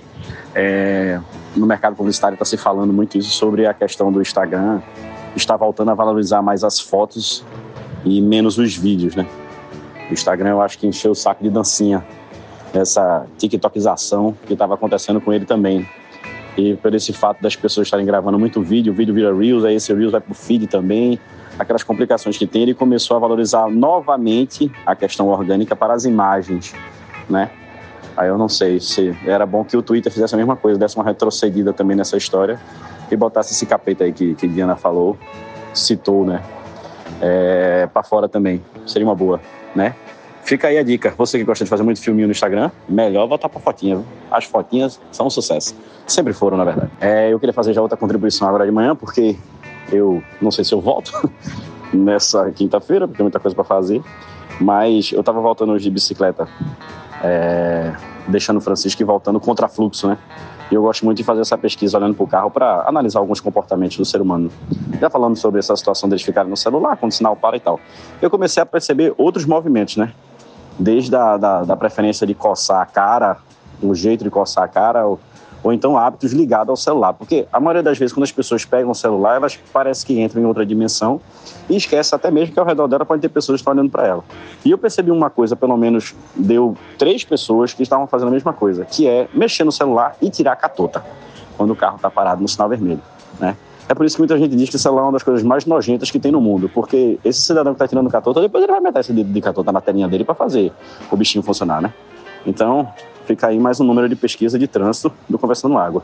É, no mercado publicitário está se falando muito isso sobre a questão do Instagram está voltando a valorizar mais as fotos e menos os vídeos, né? O Instagram eu acho que encheu o saco de dancinha. essa tiktokização que estava acontecendo com ele também. E por esse fato das pessoas estarem gravando muito vídeo, o vídeo vira Reels, aí esse Reels vai pro feed também, aquelas complicações que tem, ele começou a valorizar novamente a questão orgânica para as imagens, né? Aí eu não sei se era bom que o Twitter fizesse a mesma coisa, desse uma retrocedida também nessa história e botasse esse capeta aí que, que Diana falou, citou, né? É, para fora também. Seria uma boa, né? Fica aí a dica. Você que gosta de fazer muito filminho no Instagram, melhor voltar pra fotinha. Viu? As fotinhas são um sucesso. Sempre foram, na verdade. É, eu queria fazer já outra contribuição agora de manhã, porque eu não sei se eu volto nessa quinta-feira, porque tem muita coisa para fazer. Mas eu tava voltando hoje de bicicleta é, deixando o Francisco e voltando contra fluxo, né? E eu gosto muito de fazer essa pesquisa olhando para o carro para analisar alguns comportamentos do ser humano. Já falando sobre essa situação deles ficarem no celular, quando o sinal para e tal. Eu comecei a perceber outros movimentos, né? Desde a da, da preferência de coçar a cara, o jeito de coçar a cara, ou então hábitos ligados ao celular. Porque a maioria das vezes, quando as pessoas pegam o celular, elas parece que entram em outra dimensão e esquece até mesmo que ao redor dela pode ter pessoas que estão olhando para ela. E eu percebi uma coisa, pelo menos deu três pessoas que estavam fazendo a mesma coisa, que é mexer no celular e tirar a catota quando o carro está parado no sinal vermelho, né? É por isso que muita gente diz que o celular é uma das coisas mais nojentas que tem no mundo, porque esse cidadão que está tirando catota, depois ele vai meter esse dedo de catota na telinha dele para fazer o bichinho funcionar, né? Então, fica aí mais um número de pesquisa de trânsito do Conversando Água.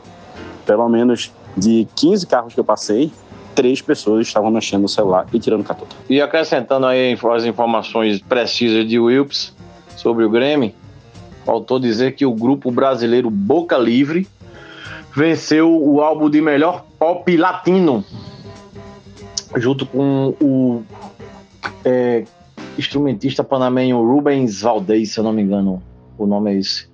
Pelo menos de 15 carros que eu passei, três pessoas estavam mexendo no celular e tirando catota. E acrescentando aí as informações precisas de Wilps sobre o Grêmio, faltou dizer que o grupo brasileiro Boca Livre venceu o álbum de melhor pop latino, junto com o é, instrumentista panamenho Rubens Valdez, se eu não me engano, o nome é esse.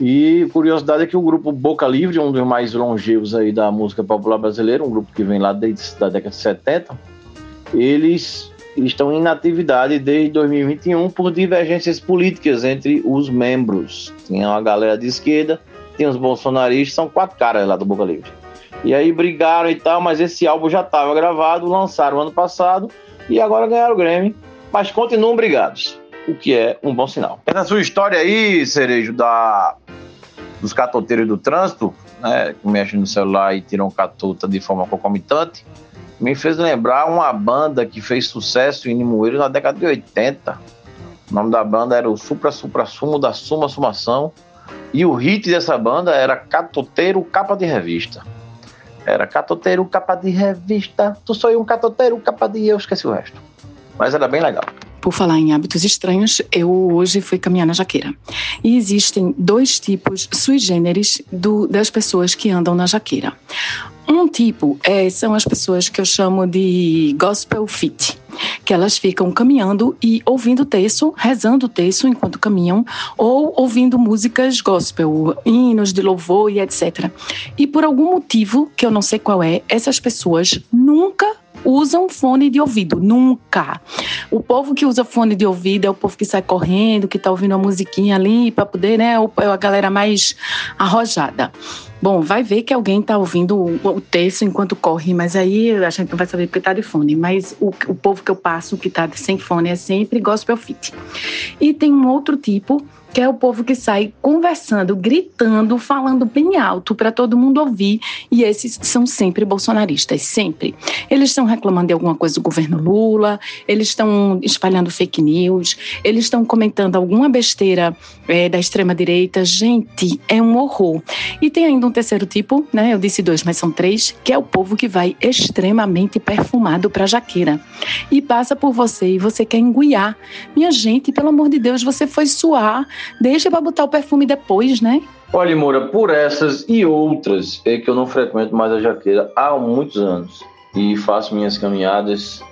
E curiosidade é que o grupo Boca Livre, um dos mais longevos aí da música popular brasileira, um grupo que vem lá desde a década de 70, eles estão em inatividade desde 2021 por divergências políticas entre os membros. Tinha uma galera de esquerda, tem os bolsonaristas, são quatro caras lá do Boca Livre. E aí brigaram e tal, mas esse álbum já estava gravado, lançaram ano passado e agora ganharam o Grammy, mas continuam brigados o que é um bom sinal. Essa sua história aí, Cerejo, da, dos catoteiros do trânsito, né, que mexem no celular e tiram catota de forma concomitante, me fez lembrar uma banda que fez sucesso em Limoeiro na década de 80. O nome da banda era o Supra Supra Sumo da Suma Sumação. E o hit dessa banda era Catoteiro Capa de Revista. Era Catoteiro Capa de Revista. Tu sou um catoteiro capa de. Eu esqueci o resto. Mas era bem legal. Por falar em hábitos estranhos, eu hoje fui caminhar na jaqueira. E existem dois tipos sui generis do, das pessoas que andam na jaqueira. Um tipo é, são as pessoas que eu chamo de gospel fit, que elas ficam caminhando e ouvindo texto, rezando texto enquanto caminham, ou ouvindo músicas gospel, hinos de louvor e etc. E por algum motivo, que eu não sei qual é, essas pessoas nunca usam fone de ouvido, nunca. O povo que usa fone de ouvido é o povo que sai correndo, que está ouvindo uma musiquinha ali para poder, né? É a galera mais arrojada. Bom, vai ver que alguém está ouvindo o, o, texto enquanto corre, mas aí a gente não vai saber porque está de fone. Mas o, o povo que eu passo que está sem fone é sempre gospel fit. E tem um outro tipo que é o povo que sai conversando, gritando, falando bem alto para todo mundo ouvir, e esses são sempre bolsonaristas, sempre. Eles estão reclamando de alguma coisa do governo Lula, eles estão espalhando fake news, eles estão comentando alguma besteira é, da extrema-direita. Gente, é um horror. E tem ainda um terceiro tipo, né? Eu disse dois, mas são três, que é o povo que vai extremamente perfumado para jaqueira. E passa por você e você quer enguiar. Minha gente, pelo amor de Deus, você foi suar Deixa para botar o perfume depois, né? Olha, Moura, por essas e outras é que eu não frequento mais a jaqueira há muitos anos. E faço minhas caminhadas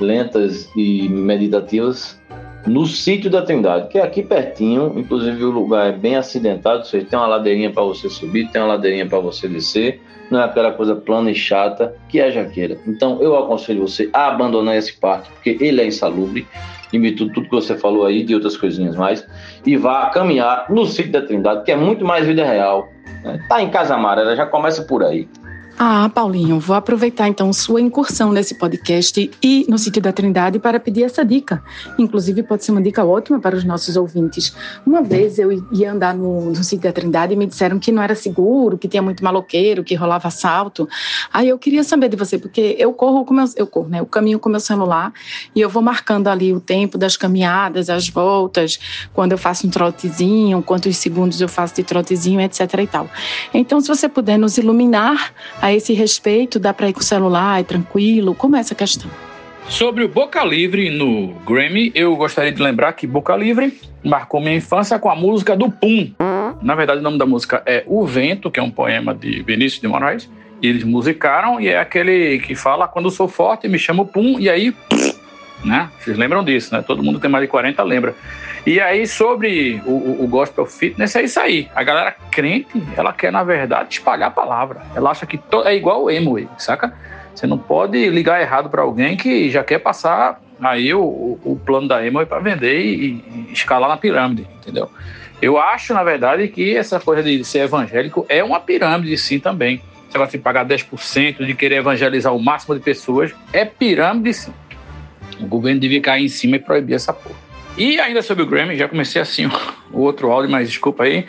lentas e meditativas no sítio da Trindade, que é aqui pertinho, inclusive o lugar é bem acidentado, seja, tem uma ladeirinha para você subir, tem uma ladeirinha para você descer, não é aquela coisa plana e chata que é a jaqueira. Então eu aconselho você a abandonar esse parque, porque ele é insalubre em tudo que você falou aí, de outras coisinhas mais, e vá caminhar no sítio da Trindade, que é muito mais vida real. Né? Tá em Casa Amarela, já começa por aí. Ah, Paulinho, vou aproveitar então sua incursão nesse podcast e no sítio da Trindade para pedir essa dica. Inclusive, pode ser uma dica ótima para os nossos ouvintes. Uma vez eu ia andar no, no sítio da Trindade e me disseram que não era seguro, que tinha muito maloqueiro, que rolava assalto. Aí eu queria saber de você, porque eu corro com meu, eu corro, né? Eu caminho com meu celular e eu vou marcando ali o tempo das caminhadas, as voltas, quando eu faço um trotezinho, quantos segundos eu faço de trotezinho, etc e tal. Então, se você puder nos iluminar a esse respeito? Dá para ir com o celular, é tranquilo? Como é essa questão? Sobre o Boca Livre no Grammy, eu gostaria de lembrar que Boca Livre marcou minha infância com a música do Pum. Na verdade, o nome da música é O Vento, que é um poema de Vinícius de Moraes. E eles musicaram e é aquele que fala quando sou forte me chamo Pum e aí, né? Vocês lembram disso, né? Todo mundo tem mais de 40 lembra. E aí, sobre o, o, gospel fitness, é isso aí. A galera crente, ela quer, na verdade, espalhar a palavra. Ela acha que to... é igual o emo, saca? Você não pode ligar errado para alguém que já quer passar aí o, o plano da emo para vender e, e, escalar na pirâmide, entendeu? Eu acho, na verdade, que essa coisa de ser evangélico é uma pirâmide, sim, também. Você vai se pagar 10%, de querer evangelizar o máximo de pessoas, é pirâmide, sim. O governo devia cair em cima e proibir essa porra. E ainda sobre o Grammy, já comecei assim o outro áudio, mas desculpa aí.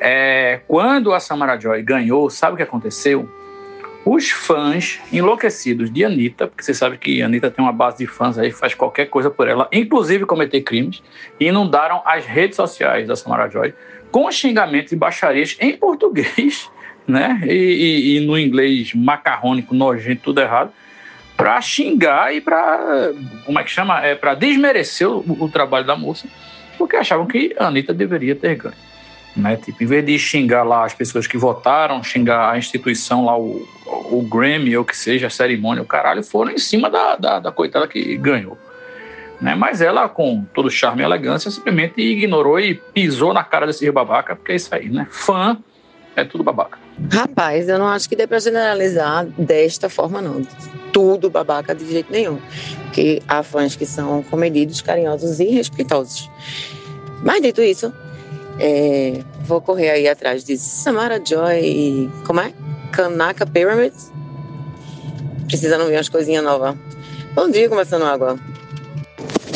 É, quando a Samara Joy ganhou, sabe o que aconteceu? Os fãs enlouquecidos de Anitta, porque você sabe que Anitta tem uma base de fãs aí, faz qualquer coisa por ela, inclusive cometer crimes, inundaram as redes sociais da Samara Joy com xingamentos e baixarias em português, né? E, e, e no inglês macarrônico, nojento, tudo errado para xingar e para como é que chama? É para desmerecer o, o, trabalho da moça porque achavam que a Anitta deveria ter ganho né? Tipo em vez de xingar lá as pessoas que votaram xingar a instituição lá o, o Grammy ou que seja a cerimônia o caralho foram em cima da, da, da coitada que ganhou né? Mas ela com todo charme e elegância simplesmente ignorou e pisou na cara desse babaca porque é isso aí né? Fã é tudo babaca Rapaz, eu não acho que dê para generalizar desta forma, não. Tudo babaca de jeito nenhum. Porque há fãs que são comedidos, carinhosos e respeitosos. Mas dito isso, é, vou correr aí atrás de Samara Joy e. Como é? Kanaka Pyramids. Precisando ver umas coisinhas novas. Bom dia, começando água.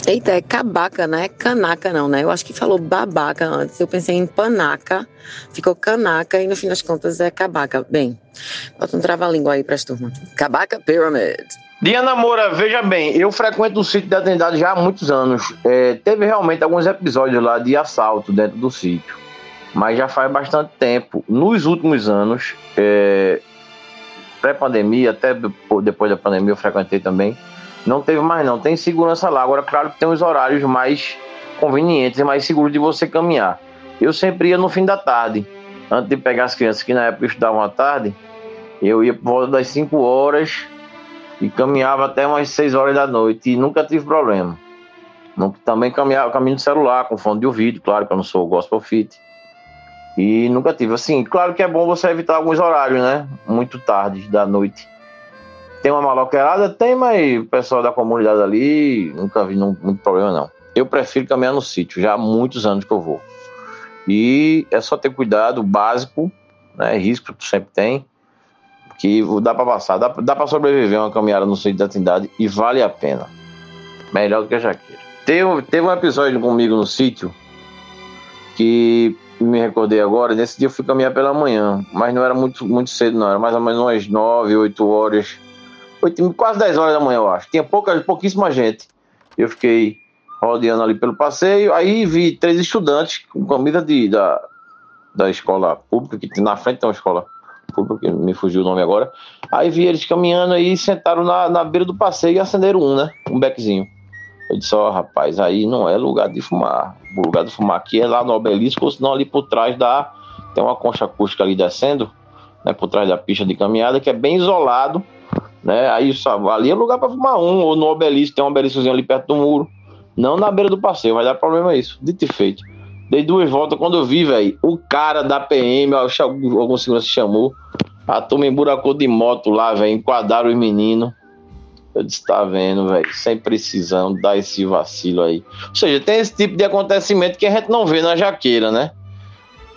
Eita, é cabaca, não é canaca não, né? Eu acho que falou babaca antes. Eu pensei em panaca, ficou canaca e no fim das contas é cabaca. Bem, bota um trava-língua aí pras turmas. Cabaca Pyramid. Diana Moura, veja bem, eu frequento o sítio da Trindade já há muitos anos. É, teve realmente alguns episódios lá de assalto dentro do sítio, mas já faz bastante tempo. Nos últimos anos, é, pré-pandemia, até depois da pandemia eu frequentei também, não teve mais não, tem segurança lá. Agora, claro que tem os horários mais convenientes e mais seguros de você caminhar. Eu sempre ia no fim da tarde, antes de pegar as crianças que na época estudavam à tarde, eu ia por volta das 5 horas e caminhava até umas 6 horas da noite e nunca tive problema. Também caminhava caminho de celular, com fone de ouvido, claro que eu não sou gospel fit. E nunca tive. Assim, claro que é bom você evitar alguns horários, né? Muito tarde da noite tem uma maloqueirada? Tem, mas o pessoal da comunidade ali nunca vi não, muito problema, não. Eu prefiro caminhar no sítio, já há muitos anos que eu vou. E é só ter cuidado básico, né? Risco que sempre tem, que dá para passar, dá, dá para sobreviver uma caminhada no sítio da Trindade e vale a pena. Melhor do que a jaqueira. Teve, teve um episódio comigo no sítio que me recordei agora. Nesse dia eu fui caminhar pela manhã, mas não era muito, muito cedo, não. Era mais ou menos umas 9, 8 horas foi quase 10 horas da manhã, eu acho. Tinha pouca, pouquíssima gente. Eu fiquei rodeando ali pelo passeio. Aí vi três estudantes com camisa de, da, da escola pública, que na frente tem uma escola pública, que me fugiu o nome agora. Aí vi eles caminhando aí, sentaram na, na beira do passeio e acenderam um, né? Um beckzinho. Eu disse, ó, oh, rapaz, aí não é lugar de fumar. O lugar de fumar aqui é lá no obelisco, ou senão ali por trás da. Tem uma concha acústica ali descendo, né? Por trás da pista de caminhada, que é bem isolado né? Aí só, ali é lugar para fumar um, ou no obelisco, tem um obeliscozinho ali perto do muro. Não na beira do passeio, vai dar problema isso. Dito e feito. Dei duas voltas quando eu vi, velho, o cara da PM, algum segurança chamou, a turma emburacou de moto lá, velho, enquadraram os meninos. Eu disse, tá vendo, velho, sem precisão, dá esse vacilo aí. Ou seja, tem esse tipo de acontecimento que a gente não vê na jaqueira, né?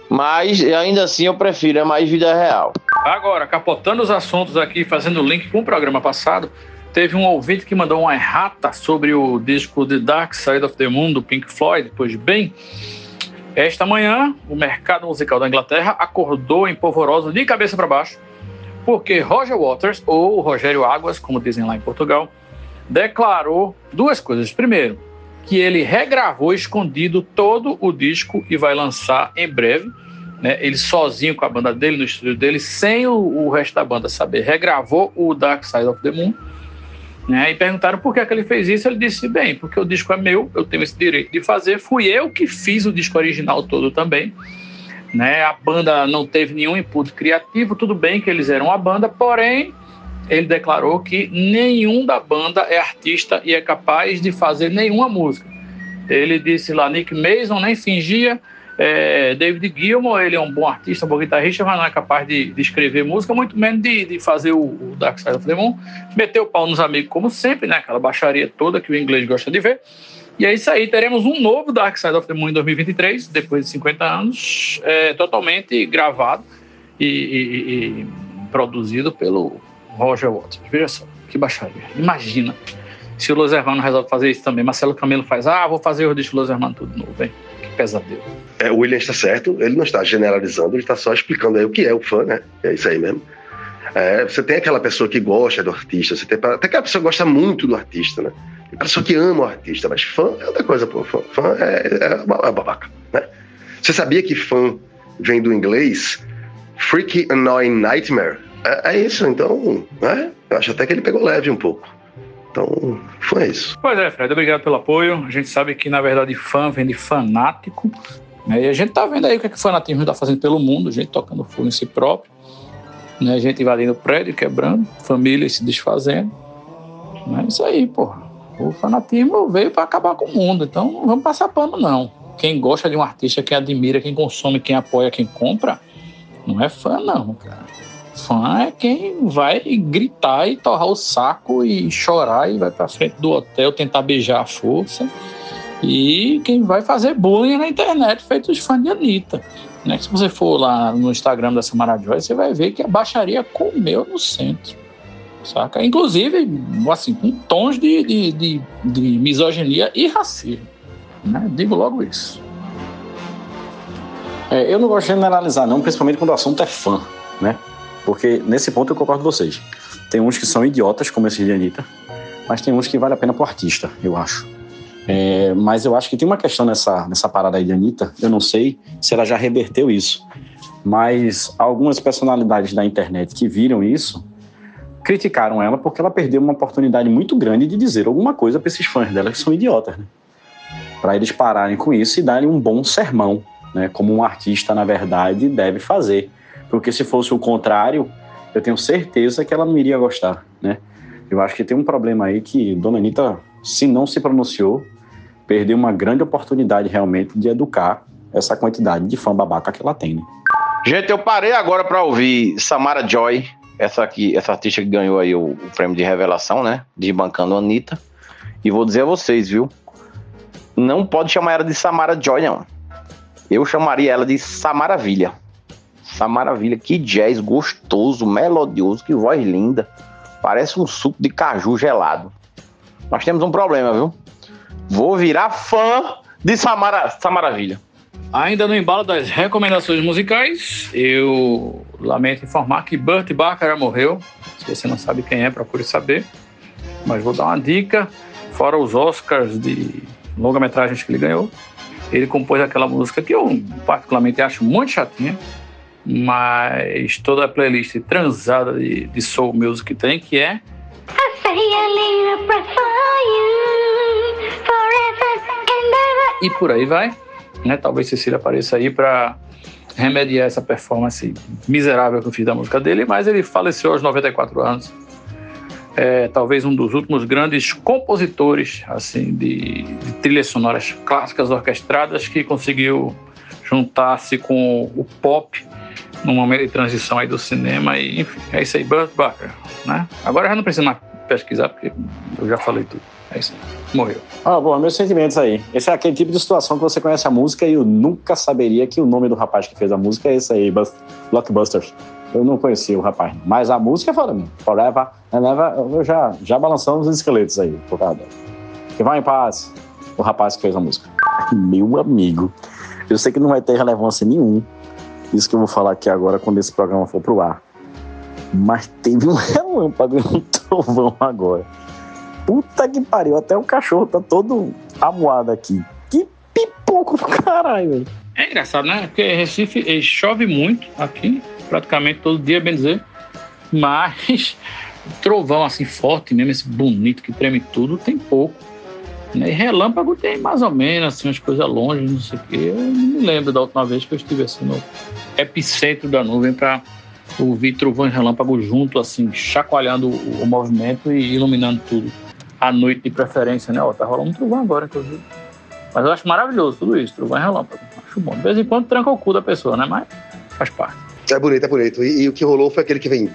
Mas ainda assim eu prefiro, é mais vida real. Agora, capotando os assuntos aqui, fazendo link com o programa passado, teve um ouvinte que mandou uma errata sobre o disco The Dark Side of the Moon do Pink Floyd, pois bem, esta manhã o mercado musical da Inglaterra acordou em polvorosa de cabeça para baixo, porque Roger Waters, ou Rogério Águas, como dizem lá em Portugal, declarou duas coisas. Primeiro, que ele regravou escondido todo o disco e vai lançar em breve. Né, ele sozinho com a banda dele, no estúdio dele, sem o, o, resto da banda saber. Regravou o Dark Side of the Moon. Né, e perguntaram por que, é que ele fez isso. Ele disse: bem, porque o disco é meu, eu tenho esse direito de fazer. Fui eu que fiz o disco original todo também. Né, a banda não teve nenhum input criativo, tudo bem que eles eram a banda, porém ele declarou que nenhum da banda é artista e é capaz de fazer nenhuma música. Ele disse lá, Nick Mason nem fingia, é, David Gilmour, ele é um bom artista, um bom guitarrista, mas não é capaz de, de escrever música, muito menos de, de fazer o, o, Dark Side of the Moon. Meteu o pau nos amigos, como sempre, né? Aquela baixaria toda que o inglês gosta de ver. E é isso aí, teremos um novo Dark Side of the Moon em 2023, depois de 50 anos, é, totalmente gravado e, e, e produzido pelo Roger Waters. Veja só, que baixaria. Imagina se o Los Hermanos resolve fazer isso também. Marcelo Camelo faz, ah, vou fazer o disco Los Hermanos tudo novo, hein? Que pesadelo. É, o William está certo, ele não está generalizando, ele está só explicando aí o que é o fã, né? É isso aí mesmo. É, você tem aquela pessoa que gosta do artista, você tem até aquela pessoa que gosta muito do artista, né? Tem pessoa que ama o artista, mas fã é outra coisa, pô. Fã, fã é, é, é babaca, né? Você sabia que fã vem do inglês Freaky Annoying Nightmare? É, é isso, então, né? Eu acho até que ele pegou leve um pouco. Então, foi isso. Pois é, Fred, obrigado pelo apoio. A gente sabe que, na verdade, fã vem de fanático. Né? E a gente tá vendo aí o que, é que o fanatismo está fazendo pelo mundo, gente tocando fogo em si próprio, né? a gente invadindo prédio, quebrando, famílias se desfazendo. É isso aí, porra. O fanatismo veio para acabar com o mundo, então não vamos passar pano, não. Quem gosta de um artista, quem admira, quem consome, quem apoia, quem compra, não é fã, não, cara. Fã é quem vai gritar e torrar o saco e chorar e vai pra frente do hotel tentar beijar a força. E quem vai fazer bullying na internet, feito os fãs de Anitta. Né? Se você for lá no Instagram da Samara Joy, você vai ver que a baixaria comeu no centro. Saca? Inclusive, assim, com tons de, de, de, de misoginia e racismo. Né? Digo logo isso. É, eu não gosto de generalizar, não, principalmente quando o assunto é fã, né? Porque nesse ponto eu concordo com vocês. Tem uns que são idiotas, como esse de Anitta, mas tem uns que vale a pena pro artista, eu acho. É, mas eu acho que tem uma questão nessa, nessa parada aí de Anitta, eu não sei se ela já reverteu isso, mas algumas personalidades da internet que viram isso criticaram ela porque ela perdeu uma oportunidade muito grande de dizer alguma coisa para esses fãs dela que são idiotas, né? Para eles pararem com isso e darem um bom sermão, né? Como um artista, na verdade, deve fazer. Porque se fosse o contrário, eu tenho certeza que ela não iria gostar, né? Eu acho que tem um problema aí que Dona Anitta, se não se pronunciou, perdeu uma grande oportunidade realmente de educar essa quantidade de fã babaca que ela tem, né? Gente, eu parei agora para ouvir Samara Joy, essa aqui, essa artista que ganhou aí o, o prêmio de revelação, né? De bancando Anitta. E vou dizer a vocês, viu? Não pode chamar ela de Samara Joy, não. Eu chamaria ela de Samaravilha. Essa maravilha, que jazz gostoso, melodioso, que voz linda. Parece um suco de caju gelado. Nós temos um problema, viu? Vou virar fã de Samara, maravilha. Ainda no embalo das recomendações musicais, eu lamento informar que Burt Bacharach morreu. Se você não sabe quem é, procure saber. Mas vou dar uma dica. Fora os Oscars de longa-metragens que ele ganhou, ele compôs aquela música que eu particularmente acho muito chatinha, mas toda a playlist transada de, de soul music tem, que é e por aí vai, né? Talvez Cecília apareça aí para remediar essa performance miserável que eu fiz da música dele, mas ele faleceu aos 94 anos. É, talvez um dos últimos grandes compositores assim de, de trilhas sonoras clássicas orquestradas que conseguiu juntar-se com o pop num momento de transição aí do cinema e enfim, é isso aí, Burt Bacharach, né? Agora já não precisa mais pesquisar, porque eu já falei tudo. É isso. Morreu. Ah, bom, meus sentimentos aí. Esse é aquele tipo de situação que você conhece a música e eu nunca saberia que o nome do rapaz que fez a música é esse aí, Bust- Blockbusters. Eu não conhecia o rapaz, mas a música é foda mesmo. Forever and Ever, eu já, já balançamos os esqueletos aí, por causa dela. Que vai em paz, o rapaz que fez a música. Meu amigo, eu sei que não vai ter relevância nenhum isso que eu vou falar aqui agora quando esse programa for pro ar. Mas teve um relâmpago e um trovão agora. Puta que pariu, até o cachorro tá todo amuado aqui. Que pipoco do caralho, velho. É engraçado, né? Porque Recife eh, chove muito aqui, praticamente todo dia, bem dizer. Mas trovão assim forte mesmo, esse bonito que treme tudo, tem pouco. Né? E relâmpago tem mais ou menos, assim, umas coisas longe, não sei o quê. Eu não me lembro da última vez que eu estive assim no epicentro da nuvem para ouvir trovão e relâmpago junto, assim, chacoalhando o, movimento e iluminando tudo. À noite de preferência, né? Ó, tá rolando um trovão agora, inclusive. Mas eu acho maravilhoso tudo isso, trovão e relâmpago. Acho bom. De vez em quando tranca o cu da pessoa, né? Mas faz parte. É bonito, é bonito. E, e o que rolou foi aquele que vem.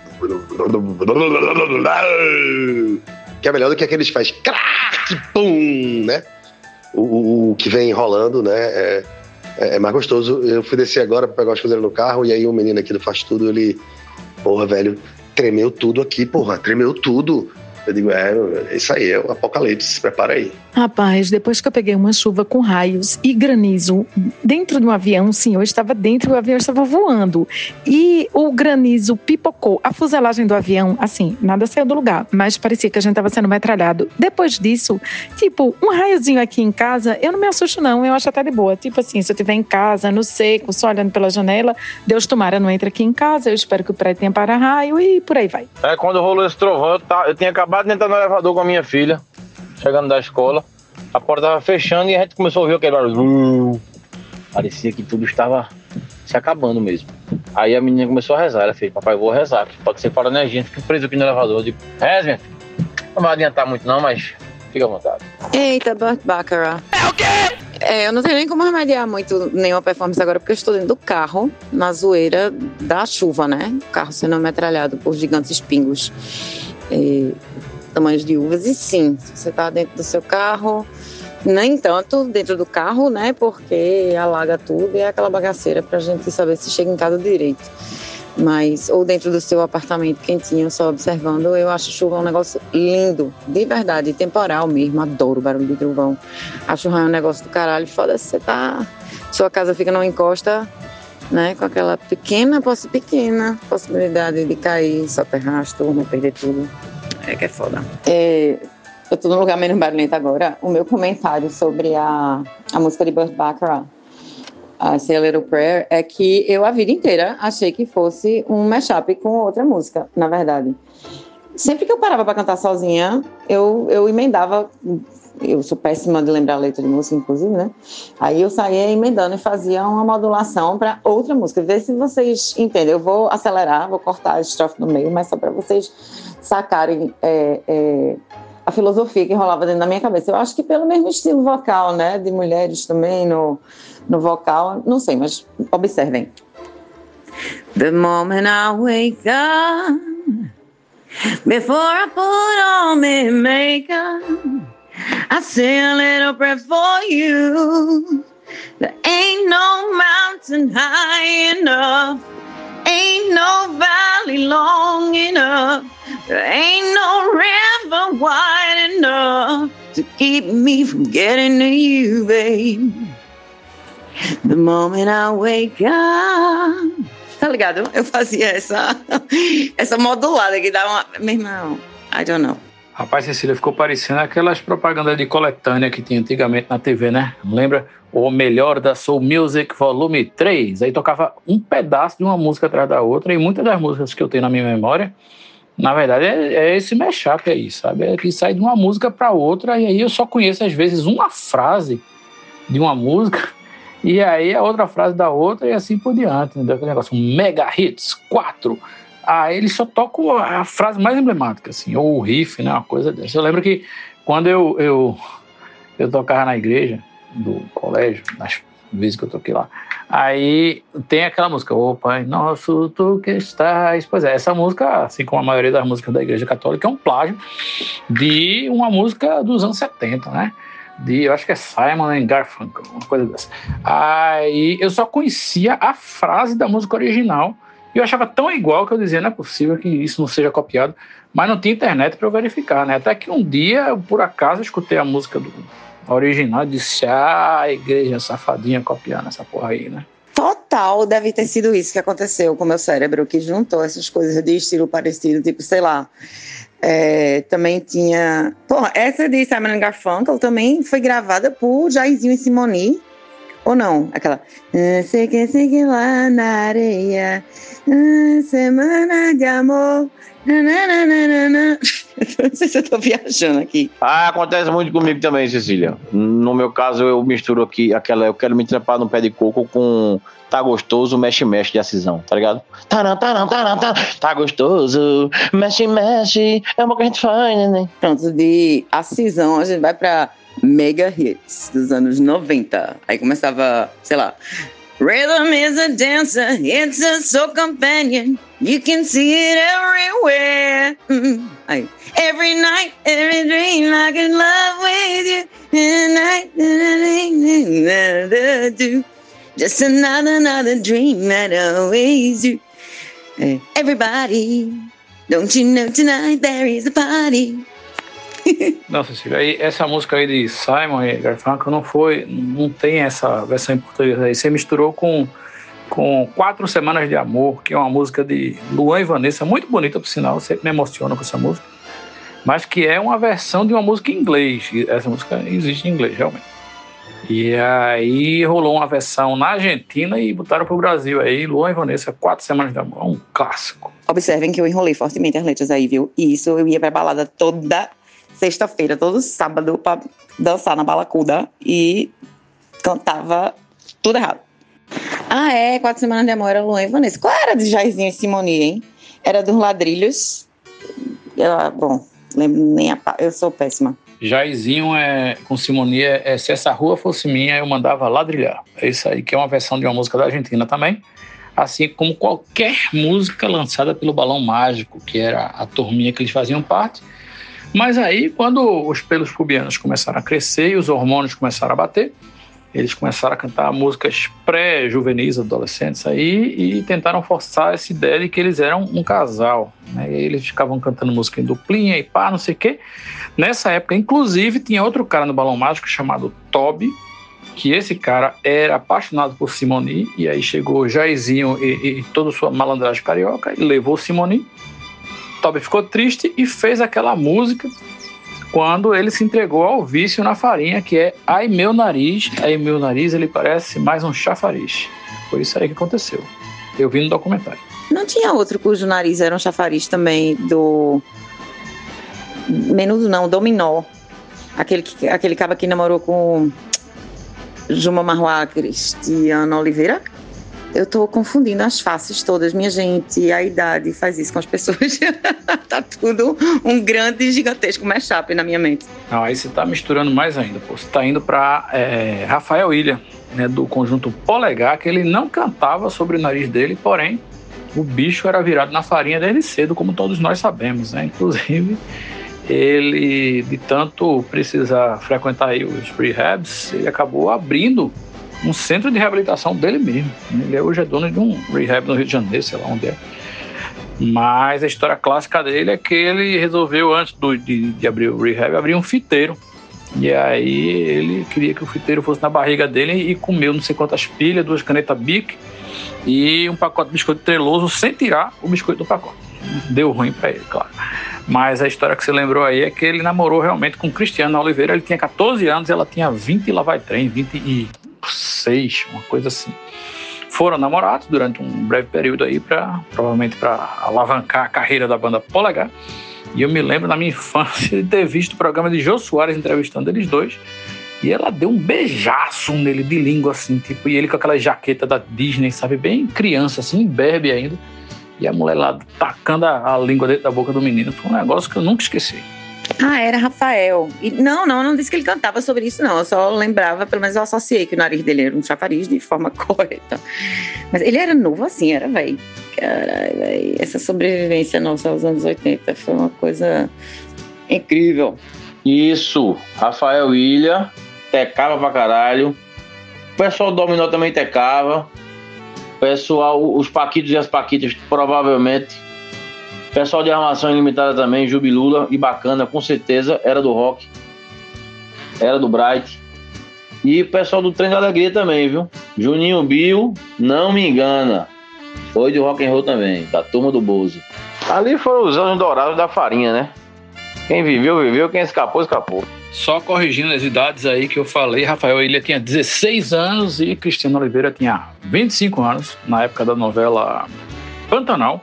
Que é melhor do que aqueles que faz crack, pum, né? O, o- o que vem rolando, né? É, é- é mais gostoso. Eu fui descer agora pra pegar as coisas no carro e aí o menino aqui do Faz Tudo, ele. Porra, velho, tremeu tudo aqui, porra, tremeu tudo. Eu digo, é, é isso aí, é o apocalipse, se prepara aí. Rapaz, depois que eu peguei uma chuva com raios e granizo dentro de um avião, sim, eu estava dentro e o avião estava voando. E o granizo pipocou. A fuselagem do avião, assim, nada saiu do lugar, mas parecia que a gente estava sendo metralhado. Depois disso, tipo, um raiozinho aqui em casa, eu não me assusto, não, eu acho até de boa. Tipo assim, se eu estiver em casa, no seco, só olhando pela janela, Deus tomara não entre aqui em casa, eu espero que o prédio tenha para-raio e por aí vai. É, quando rolou esse trovão, eu, ta- eu tinha acabado de entrar no elevador com a minha filha, chegando da escola. A porta tava fechando e a gente começou a ouvir aquele barulho. Parecia que tudo estava se acabando mesmo. Aí a menina começou a rezar. Ela fez, papai, eu vou rezar. Pode ser fora energia, fica preso aqui no elevador. Eu digo, reze, minha filha. Não vai adiantar muito não, mas fica à vontade. Eita, Burt Baccarat. É o quê? É, eu não tenho nem como remediar muito nenhuma performance agora, porque eu estou dentro do carro, na zoeira da chuva, né? O carro sendo metralhado por gigantes pingos. É, tamanhos de uvas. E sim, se você está dentro do seu carro, nem tanto dentro do carro, né? Porque alaga tudo e é aquela bagaceira pra gente saber se chega em casa direito. Mas, ou dentro do seu apartamento quentinho, só observando, eu acho chuva um negócio lindo, de verdade, temporal mesmo. Adoro o barulho de trovão. Acho raio um negócio do caralho. Foda-se, você tá. Sua casa fica numa encosta, né? Com aquela pequena, pequena possibilidade de cair, só terrar turma, perder tudo. É que é foda. É, eu tô num lugar menos barulhento agora. O meu comentário sobre a, a música de Burt Baccarat, a Say a Little Prayer, é que eu a vida inteira achei que fosse um mashup com outra música, na verdade. Sempre que eu parava para cantar sozinha, eu, eu emendava. Eu sou péssima de lembrar a letra de música, inclusive, né? Aí eu saía emendando e fazia uma modulação para outra música. Vê se vocês entendem. Eu vou acelerar, vou cortar a estrofe no meio, mas só para vocês sacarem é, é, a filosofia que rolava dentro da minha cabeça. Eu acho que pelo mesmo estilo vocal, né? De mulheres também no, no vocal, não sei, mas observem. The moment I wake up, before I put on my makeup, I say a little prayer for you. There ain't no mountain high enough, ain't no valley long enough, there ain't no river wide enough to keep me from getting to you, babe. The moment I wake up. Tá ligado? Eu fazia essa, essa modulada que dá uma. Meu irmão, I don't know. Rapaz, Cecília, ficou parecendo aquelas propagandas de coletânea que tinha antigamente na TV, né? Lembra? O melhor da Soul Music Volume 3. Aí tocava um pedaço de uma música atrás da outra, e muitas das músicas que eu tenho na minha memória, na verdade, é, é esse mashup aí, sabe? É que sai de uma música para outra, e aí eu só conheço, às vezes, uma frase de uma música, e aí a outra frase da outra, e assim por diante, entendeu? Aquele negócio, Mega Hits 4. Aí eles só tocam a frase mais emblemática, assim, ou o riff, né? Uma coisa dessa. Eu lembro que quando eu, eu, eu tocava na igreja do colégio, nas vezes que eu toquei lá. Aí tem aquela música, Ô Pai Nosso, Tu que estás. Pois é, essa música, assim como a maioria das músicas da Igreja Católica, é um plágio de uma música dos anos 70, né? De, eu acho que é Simon and Garfunkel, uma coisa dessa. Aí eu só conhecia a frase da música original e eu achava tão igual que eu dizia, não é possível que isso não seja copiado, mas não tinha internet para eu verificar, né? Até que um dia, por acaso, eu escutei a música do original e disse, ah, igreja safadinha copiando essa porra aí, né? Total, deve ter sido isso que aconteceu com o meu cérebro, que juntou essas coisas de estilo parecido, tipo, sei lá. É, também tinha. Pô, essa de Simon Garfunkel também foi gravada por Jairzinho e Simoni. Ou não? Aquela. Sei que, sei que lá na areia. Semana de amor. Nananana. Não sei se eu tô viajando aqui. Ah, acontece muito comigo também, Cecília. No meu caso, eu misturo aqui aquela. Eu quero me trepar no pé de coco com tá gostoso, mexe, mexe de acisão, tá ligado? Taram, taram, taram, taram, tá gostoso, mexe, mexe, é uma que a gente faz, né? Pronto, de acisão a gente vai pra mega hits dos anos 90. Aí começava, sei lá. Rhythm is a dancer, it's a soul companion. You can see it everywhere. Mm. Aí. Every night, every dream, I can love with you. Night, just another, another dream that always do. Everybody, don't you know tonight there is a party. Nossa, Cecília, aí essa música aí de Simon e Garfunkel não foi, não tem essa versão em português aí. Você misturou com, com Quatro Semanas de Amor, que é uma música de Luan e Vanessa, muito bonita por sinal, sempre me emociona com essa música, mas que é uma versão de uma música em inglês. Essa música existe em inglês, realmente. E aí rolou uma versão na Argentina e botaram pro Brasil aí, Luan e Vanessa, Quatro Semanas de Amor, um clássico. Observem que eu enrolei fortemente as letras aí, viu? E isso eu ia pra balada toda sexta-feira, todo sábado, pra dançar na balacuda e cantava tudo errado. Ah, é, Quatro Semanas de Amor era Luan e Vanessa. Qual era de Jairzinho e Simoni, hein? Era dos Ladrilhos. Eu, bom, lembro nem a, eu sou péssima. Jairzinho é, com Simoni é, é, Se Essa Rua Fosse Minha, eu mandava ladrilhar. É isso aí, que é uma versão de uma música da Argentina também. Assim como qualquer música lançada pelo Balão Mágico, que era a turminha que eles faziam parte. Mas aí, quando os pelos pubianos começaram a crescer e os hormônios começaram a bater, eles começaram a cantar músicas pré-juvenis, adolescentes aí, e tentaram forçar essa ideia de que eles eram um casal. Né? Eles ficavam cantando música em duplinha e pá, não sei o quê. Nessa época, inclusive, tinha outro cara no Balão Mágico chamado Toby, que esse cara era apaixonado por Simoni, e aí chegou Jairzinho e, e toda sua malandragem carioca e levou Simoni. Toby ficou triste e fez aquela música quando ele se entregou ao vício na farinha, que é ai meu nariz, ai meu nariz, ele parece mais um chafariz. Foi isso aí que aconteceu. Eu vi no documentário. Não tinha outro cujo nariz era um chafariz também do Menudo não, Dominó. Aquele, que, aquele cabo que namorou com Juma Marroá Cristiano Oliveira. Eu tô confundindo as faces todas, minha gente. A idade faz isso com as pessoas. tá tudo um grande gigantesco mashup na minha mente. Não, aí você tá misturando mais ainda. Pô. Você tá indo pra é, Rafael Ilha, né, do conjunto Polegar, que ele não cantava sobre o nariz dele, porém o bicho era virado na farinha desde cedo, como todos nós sabemos, né? Inclusive, ele, de tanto precisar frequentar os rehabs, ele acabou abrindo um centro de reabilitação dele mesmo. Ele hoje é dono de um rehab no Rio de Janeiro, sei lá onde é. Mas a história clássica dele é que ele resolveu, antes do, de, de abrir o rehab, abrir um fiteiro. E aí ele queria que o fiteiro fosse na barriga dele e comeu não sei quantas pilhas, duas canetas Bic e um pacote de biscoito treloso sem tirar o biscoito do pacote. Deu ruim para ele, claro. Mas a história que você lembrou aí é que ele namorou realmente com Cristiana Oliveira. Ele tinha 14 anos e ela tinha 20 e lá vai trem, 26, uma coisa assim. Foram namorados durante um breve período aí, pra, provavelmente para alavancar a carreira da banda Polegar. E eu me lembro na minha infância de ter visto o programa de Jô Soares entrevistando eles dois. E ela deu um beijaço nele de língua, assim, tipo, e ele com aquela jaqueta da Disney, sabe? Bem criança, assim, bebe ainda. E a mulher lá tacando a, a língua dentro da boca do menino. Foi um negócio que eu nunca esqueci. Ah, era Rafael. E, não, não, não disse que ele cantava sobre isso, não. Eu só lembrava, pelo menos eu associei que o nariz dele era um chafariz de forma correta. Mas ele era novo assim, era, velho. Caralho, velho. Essa sobrevivência nossa aos anos 80 foi uma coisa incrível. Isso, Rafael Ilha, tecava pra caralho. O pessoal do Dominó também tecava. O pessoal, os Paquitos e as Paquitas, provavelmente. Pessoal de Armação Ilimitada também, Jubilula e Bacana, com certeza, era do rock. Era do Bright. E o pessoal do Trem da Alegria também, viu? Juninho Bio, não me engana. Foi de rock and roll também, da turma do Bozo. Ali foram os anos dourados da farinha, né? Quem viveu, viveu, quem escapou, escapou. Só corrigindo as idades aí que eu falei, Rafael Ilha tinha 16 anos e Cristiano Oliveira tinha 25 anos, na época da novela Pantanal,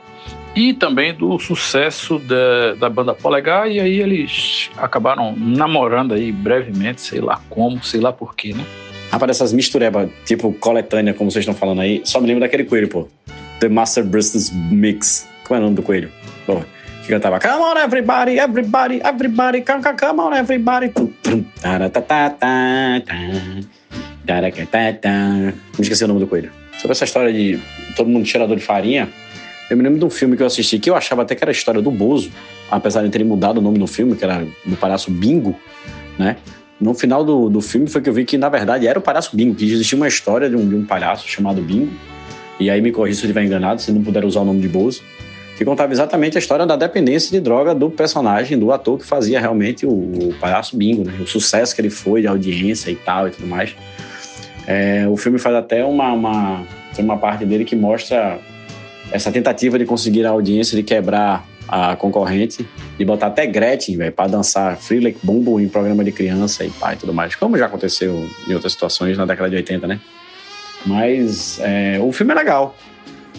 e também do sucesso da, da banda Polegar, e aí eles acabaram namorando aí brevemente, sei lá como, sei lá porquê, né? Rapaz, essas misturebas, tipo coletânea, como vocês estão falando aí, só me lembro daquele coelho, pô. The Master Bristles Mix. Como é o nome do coelho? Pô, que cantava Come on everybody, everybody, everybody, come, come, come on everybody. Me esqueci o nome do coelho. Sobre essa história de todo mundo cheirador de farinha, eu me lembro de um filme que eu assisti que eu achava até que era a história do Bozo, apesar de terem mudado o nome do filme, que era do palhaço Bingo, né? No final do, do filme foi que eu vi que, na verdade, era o palhaço Bingo, que existia uma história de um, de um palhaço chamado Bingo. E aí me corri se eu estiver enganado, se não puder usar o nome de Bozo que contava exatamente a história da dependência de droga do personagem, do ator que fazia realmente o, o palhaço bingo, né? o sucesso que ele foi de audiência e tal e tudo mais. É, o filme faz até uma, uma, tem uma parte dele que mostra essa tentativa de conseguir a audiência, de quebrar a concorrente e botar até Gretchen, velho, para dançar Freelek Bumbo em programa de criança e pai e tudo mais, como já aconteceu em outras situações na década de 80, né? Mas é, o filme é legal.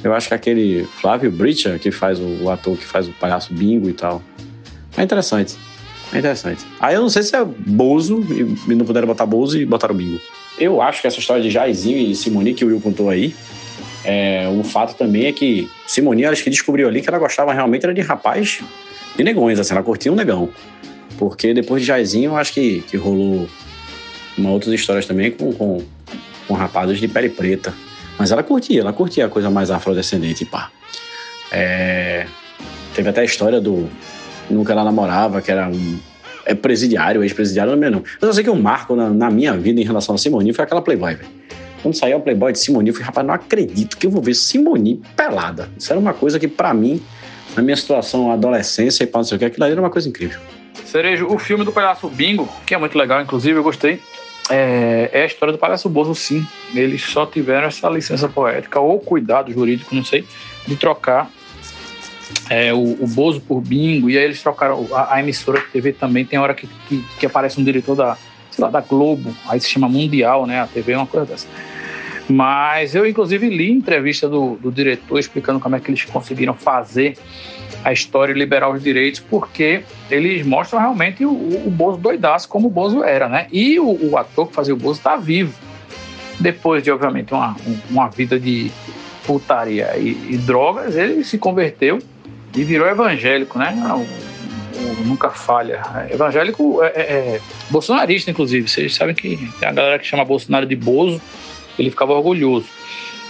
Eu acho que aquele Flávio Bricha, que faz o, o, ator que faz o palhaço bingo e tal. É interessante. É interessante. Aí eu não sei se é Bozo, e não puderam botar Bozo e botaram bingo. Eu acho que essa história de Jairzinho e Simone que o Will contou aí, é, o fato também é que Simone, acho que descobriu ali que ela gostava realmente era de rapaz de negões, assim, ela curtia um negão. Porque depois de Jairzinho, eu acho que, que rolou uma outras histórias também com, com, com rapazes de pele preta. Mas ela curtia, ela curtia a coisa mais afrodescendente, pá. É... Teve até a história do. Nunca ela namorava, que era um. É presidiário, ex-presidiário, não é mesmo. Eu só sei que um marco na, na, minha vida em relação a Simone foi aquela Playboy, velho. Quando saiu a Playboy de Simone, eu falei, rapaz, não acredito que eu vou ver Simone pelada. Isso era uma coisa que, para mim, na minha situação, adolescência e pá, não sei o que, aquilo ali era uma coisa incrível. Cerejo, o filme do Palhaço Bingo, que é muito legal, inclusive, eu gostei é, é, a história do Palhaço Bozo, sim. Eles só tiveram essa licença poética ou cuidado jurídico, não sei, de trocar é, o, o Bozo por Bingo. E aí eles trocaram a, a emissora de TV também. Tem hora que, que, que, aparece um diretor da, lá, da Globo, aí se chama Mundial, né? A TV é uma coisa dessa. Mas eu, inclusive, li entrevista do, do diretor explicando como é que eles conseguiram fazer a história e liberar os direitos, porque eles mostram realmente o, o Bozo doidaço, como o Bozo era, né? E o, o ator que fazia o Bozo está vivo. Depois de, obviamente, uma, uma vida de putaria e, e drogas, ele se converteu e virou evangélico, né? O, nunca falha. Evangélico é, é, é, bolsonarista, inclusive. Vocês sabem que tem a galera que chama Bolsonaro de Bozo, ele ficava orgulhoso.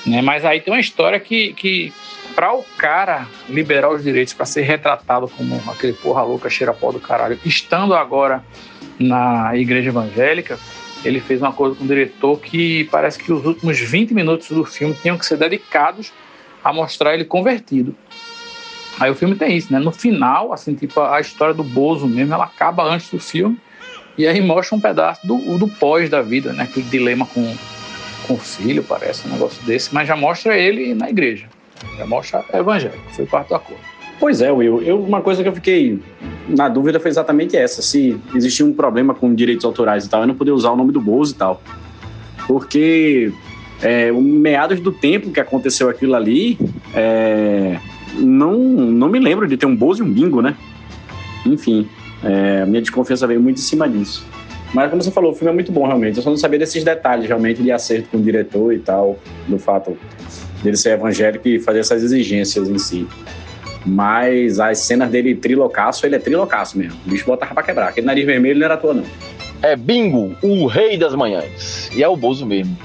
Né? Mas aí tem uma história que, que para o cara liberar os direitos para ser retratado como aquele porra louca, cheira pó do caralho, estando agora na igreja evangélica, ele fez uma coisa com o diretor que parece que os últimos 20 minutos do filme tinham que ser dedicados a mostrar ele convertido. Aí o filme tem isso, né? No final, assim, tipo, a história do Bozo mesmo, ela acaba antes do filme e aí mostra um pedaço do, do pós da vida, né? Aquele dilema com, com filho, parece, um negócio desse, mas já mostra ele na igreja. Já mostra evangélico, foi parte do acordo. Pois é, Will. Eu, uma coisa que eu fiquei na dúvida foi exatamente essa: se existia um problema com direitos autorais e tal, eu não poder usar o nome do Bozo e tal. Porque é, meados do tempo que aconteceu aquilo ali, é, não, não me lembro de ter um Bozo e um bingo, né? Enfim, é, minha desconfiança veio muito em cima disso. Mas como você falou, o filme é muito bom realmente. Eu só não sabia desses detalhes realmente de acerto com o diretor e tal, do fato dele ser evangélico e fazer essas exigências em si. Mas as cenas dele trilocaço, ele é trilocaço mesmo. O bicho botava pra quebrar. Aquele nariz vermelho não era à toa, não. É Bingo, o rei das manhãs. E é o Bozo mesmo.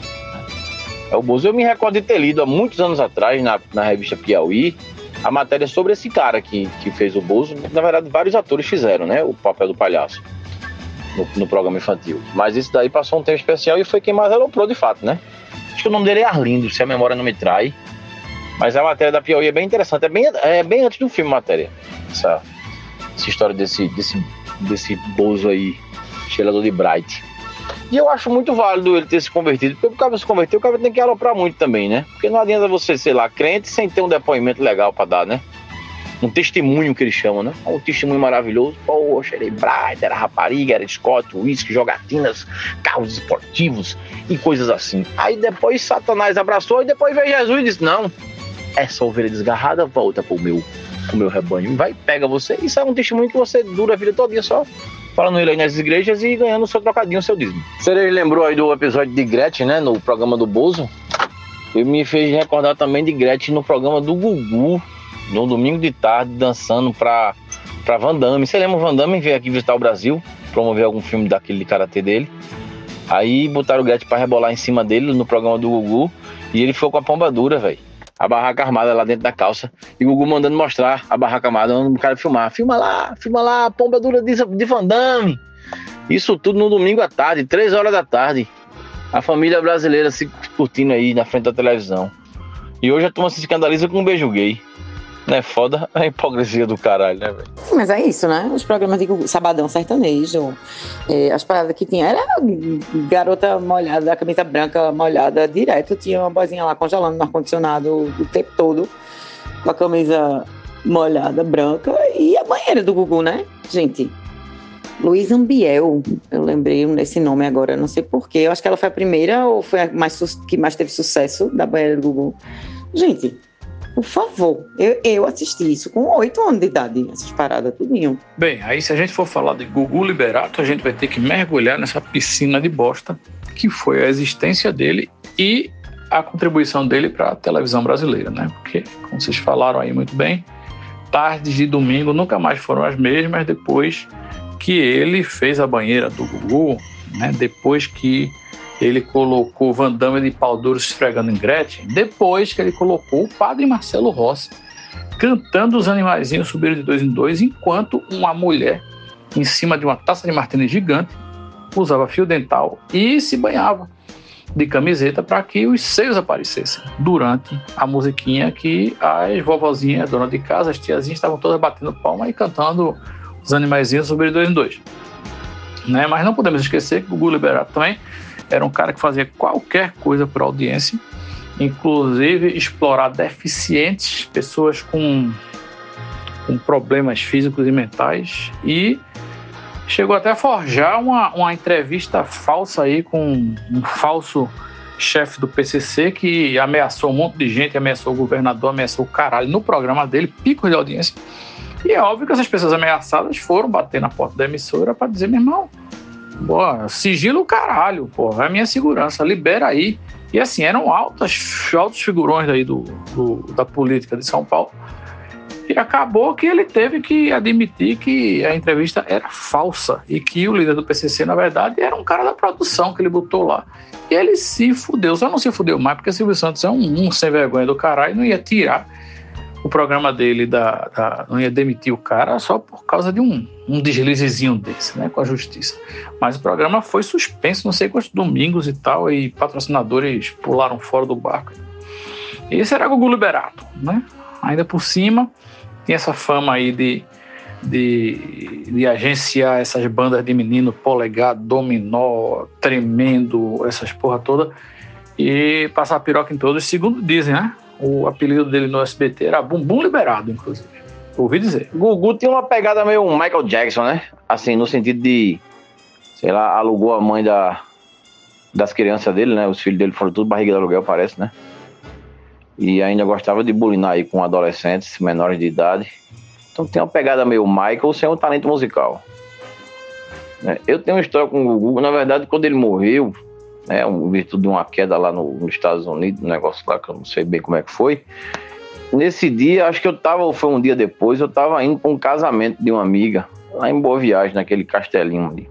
É o Bozo. Eu me recordo de ter lido há muitos anos atrás, na, na revista Piauí, a matéria sobre esse cara que, que fez o Bozo. Na verdade, vários atores fizeram, né? O papel do palhaço no, no programa infantil. Mas isso daí passou um tempo especial e foi quem mais aloprou de fato, né? Acho que o nome dele é Arlindo, se a memória não me trai. Mas a matéria da Piauí é bem interessante. É bem, é bem antes do filme, matéria. Essa, essa história desse, desse, desse Bozo aí, cheirador de Bright. E eu acho muito válido ele ter se convertido, porque o cara se converter, o cara tem que aloprar muito também, né? Porque não adianta você ser lá crente sem ter um depoimento legal para dar, né? Um testemunho que eles chamam, né? Um testemunho maravilhoso. Poxa, ele Bright, era rapariga, era Scott, uísque, jogatinas, carros esportivos e coisas assim. Aí depois Satanás abraçou e depois veio Jesus e disse: Não, essa ovelha desgarrada volta pro meu, pro meu rebanho. Vai, pega você. Isso é um testemunho que você dura a vida todinha só falando ele aí nas igrejas e ganhando o seu trocadinho, o seu dízimo. Você lembrou aí do episódio de Gretchen, né? No programa do Bozo. Ele me fez recordar também de Gretchen no programa do Gugu, no domingo de tarde, dançando pra, pra Van Damme. Você lembra o Van Damme veio aqui visitar o Brasil, promover algum filme daquele de karatê dele. Aí botaram o Gretchen pra rebolar em cima dele no programa do Gugu e ele ficou com a pomba dura, velho a barraca armada lá dentro da calça. E o Gugu mandando mostrar a barraca armada, mandando o cara filmar. Filma lá, filma lá, pomba dura de, de Van Damme. Isso tudo no domingo à tarde, três horas da tarde. A família brasileira se curtindo aí na frente da televisão. E hoje a turma se escandaliza com um beijo gay. Né? Foda a hipocrisia do caralho, né, velho? Mas é isso, né? Os programas de Sabadão Sertanejo, é, as paradas que tinha era garota molhada, camisa branca molhada direto. Tinha uma boizinha lá congelando no ar-condicionado o tempo todo, com a camisa molhada branca e a banheira do Gugu, né? Gente, Luiz Ambiel, eu lembrei desse nome agora, não sei porquê. Eu acho que ela foi a primeira ou foi a mais, que mais teve sucesso da banheira do Gugu. Gente, por favor, eu, eu assisti isso com oito anos de idade, essas paradas tudinho. Bem, aí se a gente for falar de Gugu Liberato, a gente vai ter que mergulhar nessa piscina de bosta que foi a existência dele e a contribuição dele para a televisão brasileira, né? Porque, como vocês falaram aí muito bem, tardes de domingo nunca mais foram as mesmas depois que ele fez a banheira do Gugu, né? Depois que ele colocou Van Damme de pau duro esfregando em Gretchen, depois que ele colocou o padre Marcelo Rossi cantando os animaizinhos subiram de dois em dois, enquanto uma mulher em cima de uma taça de martini gigante usava fio dental e se banhava de camiseta para que os seios aparecessem durante a musiquinha que as vovozinhas, dona de casa, as tiazinhas estavam todas batendo palma e cantando os animaizinhos subiram de dois em dois. Né? Mas não podemos esquecer que o Gugu Liberato também era um cara que fazia qualquer coisa para audiência, inclusive explorar deficientes, pessoas com, com problemas físicos e mentais, e chegou até a forjar uma, uma entrevista falsa aí com um falso chefe do PCC que ameaçou um monte de gente, ameaçou o governador, ameaçou o caralho no programa dele, pico de audiência. E é óbvio que essas pessoas ameaçadas foram bater na porta da emissora para dizer, meu irmão, Pô, sigilo caralho, pô, é a minha segurança, libera aí. E assim, eram altas, altos figurões aí do, do, da política de São Paulo. E acabou que ele teve que admitir que a entrevista era falsa e que o líder do PCC, na verdade, era um cara da produção que ele botou lá. E ele se fudeu, só não se fudeu mais porque Silvio Santos é um, um sem vergonha do caralho e não ia tirar o programa dele da, da, não ia demitir o cara só por causa de um, um deslizezinho desse, né, com a justiça. Mas o programa foi suspenso, não sei quantos domingos e tal, e patrocinadores pularam fora do barco. Esse era Gugu Liberato, né? Ainda por cima, tem essa fama aí de, de, de agenciar essas bandas de menino, polegar, dominó, tremendo, essas porra toda, e passar piroca em todos, segundo dizem, né? O apelido dele no SBT era Bumbum Liberado, inclusive. Ouvi dizer. Gugu tinha uma pegada meio Michael Jackson, né? Assim, no sentido de, sei lá, alugou a mãe da, das crianças dele, né? Os filhos dele foram tudo barriga de aluguel, parece, né? E ainda gostava de bulinar aí com adolescentes menores de idade. Então tem uma pegada meio Michael sem um talento musical. É, eu tenho uma história com o Gugu, na verdade, quando ele morreu, né, um virtude de uma queda lá no, nos Estados Unidos, um negócio lá que eu não sei bem como é que foi. nesse dia, acho que eu tava, foi um dia depois, eu tava indo para um casamento de uma amiga, lá em Boa Viagem, naquele castelinho ali.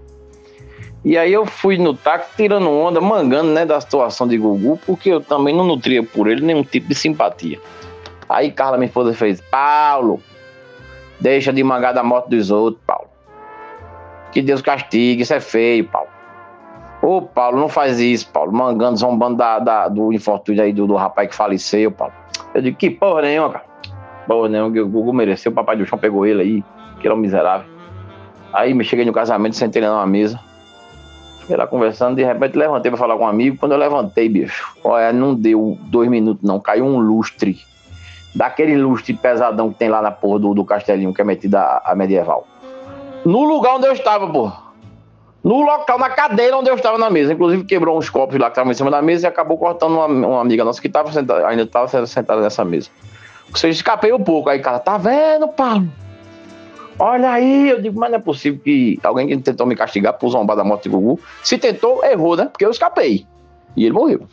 E aí eu fui no táxi tirando onda, mangando, né, da situação de Gugu, porque eu também não nutria por ele nenhum tipo de simpatia. Aí Carla, minha esposa, fez, Paulo, deixa de mangar da morte dos outros, Paulo. Que Deus castigue, isso é feio, Paulo. Ô, Paulo, não faz isso, Paulo. Mangando, zombando da, da, do infortúnio aí do, do rapaz que faleceu, Paulo. Eu digo, que porra nenhuma, cara. Porra nenhuma, que o Gugu mereceu, o papai do chão pegou ele aí, que era um miserável. Aí me cheguei no casamento, sentei lá numa mesa. Fiquei lá conversando, de repente levantei pra falar com um amigo. Quando eu levantei, bicho, olha, não deu dois minutos, não. Caiu um lustre. Daquele lustre pesadão que tem lá na porra do, do castelinho que é metido a, a medieval. No lugar onde eu estava, porra no local, na cadeira onde eu estava na mesa. Inclusive quebrou uns copos lá que estavam em cima da mesa e acabou cortando uma, uma amiga nossa que tava sentada, ainda estava sentada nessa mesa. Ou seja, escapei um pouco. Aí, cara, tá vendo, Paulo? Olha aí, eu digo, mas não é possível que alguém que tentou me castigar por zombar da morte de Gugu, se tentou, errou, né? Porque eu escapei. E ele morreu.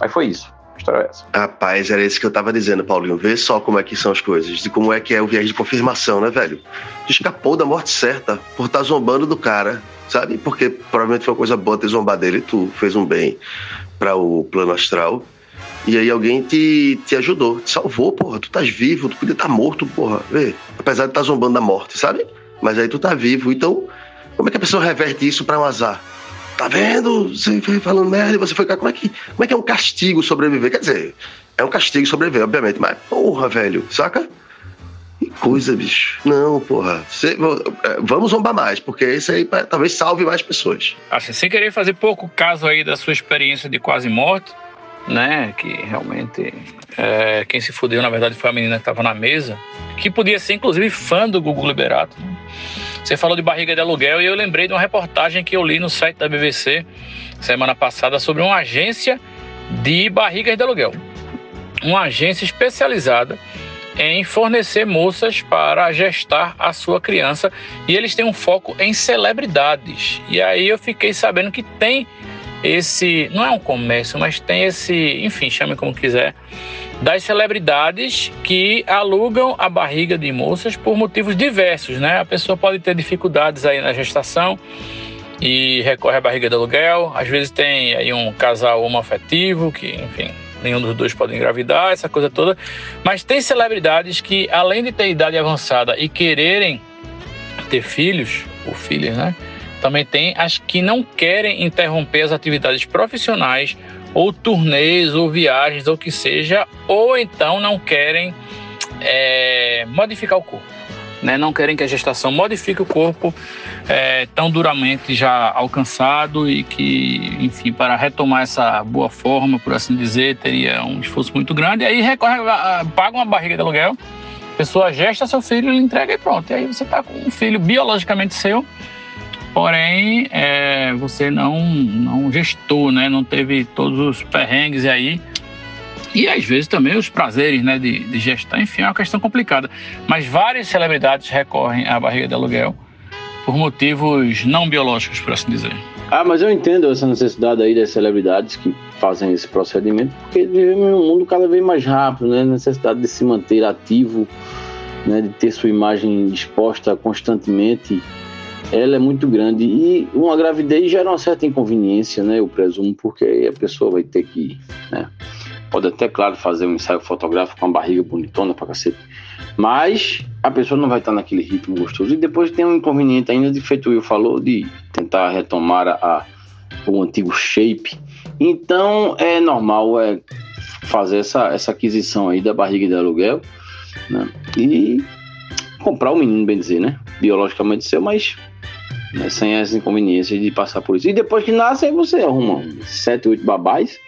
Aí foi isso. História é essa. Rapaz, era isso que eu tava dizendo, Paulinho. Vê só como é que são as coisas. De como é que é o viés de confirmação, né, velho? Escapou da morte certa por estar tá zombando do cara sabe? Porque provavelmente foi uma coisa boa ter zombado dele, tu fez um bem para o plano astral. E aí alguém te, te ajudou, te salvou, porra. Tu estás vivo, tu podia estar tá morto, porra. Vê, apesar de estar tá zombando da morte, sabe? Mas aí tu tá vivo. Então, como é que a pessoa reverte isso para um azar? Tá vendo? Você foi falando merda você foi. Como é, que, como é que é um castigo sobreviver? Quer dizer, é um castigo sobreviver, obviamente, mas porra, velho, saca? Que coisa, bicho. Não, porra. Cê, é, vamos zombar mais, porque isso aí talvez salve mais pessoas. Assim, sem querer fazer pouco caso aí da sua experiência de quase morte, né? Que realmente é, quem se fudeu, na verdade, foi a menina que estava na mesa, que podia ser, inclusive, fã do Gugu Liberato. Né? Você falou de barriga de aluguel e eu lembrei de uma reportagem que eu li no site da BBC semana passada sobre uma agência de barrigas de aluguel. Uma agência especializada em fornecer moças para gestar a sua criança e eles têm um foco em celebridades. E aí eu fiquei sabendo que tem esse, não é um comércio, mas tem esse, enfim, chame como quiser, das celebridades que alugam a barriga de moças por motivos diversos, né? A pessoa pode ter dificuldades aí na gestação e recorre à barriga de aluguel. Às vezes tem aí um casal homoafetivo que, enfim, nenhum dos dois pode engravidar, essa coisa toda. Mas tem celebridades que, além de ter idade avançada e quererem ter filhos, ou filhas, né? Também tem as que não querem interromper as atividades profissionais, ou turnês, ou viagens, ou que seja, ou então não querem é, modificar o corpo né, não querem que a gestação modifique o corpo é, tão duramente já alcançado e que, enfim, para retomar essa boa forma, por assim dizer, teria um esforço muito grande. E aí recorre, paga uma barriga de aluguel, a pessoa gesta seu filho, ele entrega e pronto. E aí você está com um filho biologicamente seu, porém é, você não, não gestou, né, não teve todos os perrengues aí e às vezes também os prazeres né, de, de gestão, enfim, é uma questão complicada. Mas várias celebridades recorrem à barriga de aluguel por motivos não biológicos, por assim dizer. Ah, mas eu entendo essa necessidade aí das celebridades que fazem esse procedimento, porque vivemos em um mundo cada vez mais rápido, né? A necessidade de se manter ativo, né? de ter sua imagem exposta constantemente, ela é muito grande. E uma gravidez gera uma certa inconveniência, né? Eu presumo, porque a pessoa vai ter que, né? Pode até, claro, fazer um ensaio fotográfico com a barriga bonitona pra cacete. Mas a pessoa não vai estar naquele ritmo gostoso. E depois tem um inconveniente ainda, de feito Will falou, de tentar retomar a, o antigo shape. Então é normal é, fazer essa, essa aquisição aí da barriga de aluguel né? e comprar o menino, bem dizer, né? Biologicamente seu, mas né, sem as inconveniências de passar por isso. E depois que nasce, aí você arruma sete, oito babás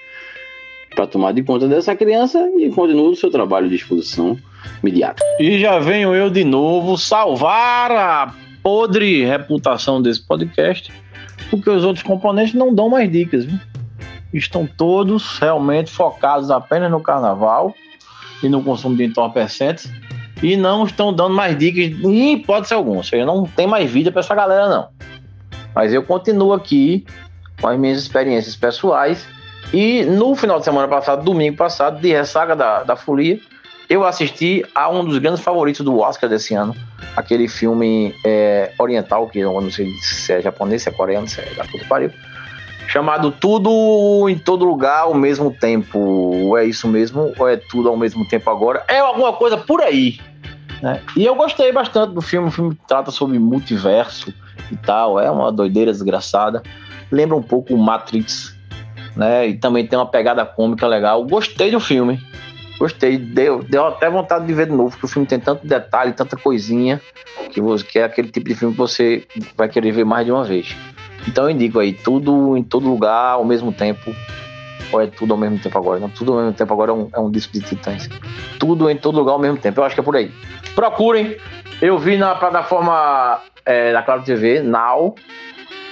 para tomar de conta dessa criança e continua o seu trabalho de exposição imediata. E já venho eu de novo salvar a podre reputação desse podcast, porque os outros componentes não dão mais dicas, viu? Estão todos realmente focados apenas no carnaval e no consumo de entorpecentes e não estão dando mais dicas em hipótese alguma. Ou seja, não tem mais vida para essa galera, não. Mas eu continuo aqui com as minhas experiências pessoais e no final de semana passado, domingo passado, de ressaca da, da folia, eu assisti a um dos grandes favoritos do Oscar desse ano, aquele filme é, oriental, que eu não sei se é japonês, se é coreano, se é da puta pariu, chamado Tudo em Todo Lugar ao mesmo tempo. Ou é isso mesmo, ou é tudo ao mesmo tempo agora? É alguma coisa por aí. Né? E eu gostei bastante do filme. O filme trata sobre multiverso e tal. É uma doideira desgraçada. Lembra um pouco o Matrix. Né? E também tem uma pegada cômica legal. Gostei do filme. Gostei. Deu, deu até vontade de ver de novo, porque o filme tem tanto detalhe, tanta coisinha, que, você, que é aquele tipo de filme que você vai querer ver mais de uma vez. Então eu indico aí, tudo em todo lugar ao mesmo tempo. Ou é tudo ao mesmo tempo agora? Não, tudo ao mesmo tempo agora é um, é um disco de titãs. Tudo em todo lugar ao mesmo tempo. Eu acho que é por aí. Procurem. Eu vi na plataforma é, da Claro TV, Now,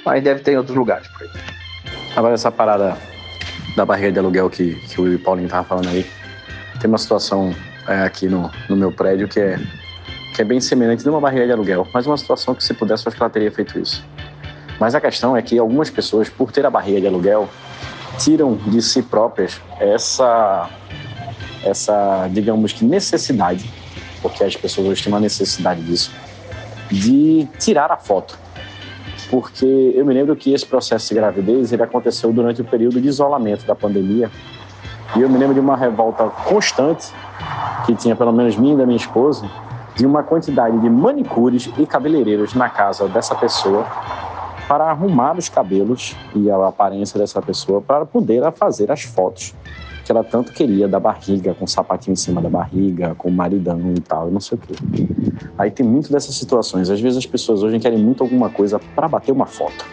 mas deve ter em outros lugares por aí. Agora essa parada da barriga de aluguel que, que o Paulinho tava falando aí. Tem uma situação é, aqui no, no meu prédio que é, que é bem semelhante de uma barriga de aluguel, mas uma situação que se pudesse, eu acho que ela teria feito isso. Mas a questão é que algumas pessoas, por ter a barriga de aluguel, tiram de si próprias essa, essa digamos que necessidade, porque as pessoas hoje têm uma necessidade disso, de tirar a foto. Porque eu me lembro que esse processo de gravidez ele aconteceu durante o período de isolamento da pandemia. E eu me lembro de uma revolta constante, que tinha pelo menos minha e da minha esposa, de uma quantidade de manicures e cabeleireiros na casa dessa pessoa para arrumar os cabelos e a aparência dessa pessoa para poder fazer as fotos que ela tanto queria da barriga, com o sapatinho em cima da barriga, com o maridão e tal, não sei o quê. Aí tem muito dessas situações. Às vezes as pessoas hoje querem muito alguma coisa para bater uma foto.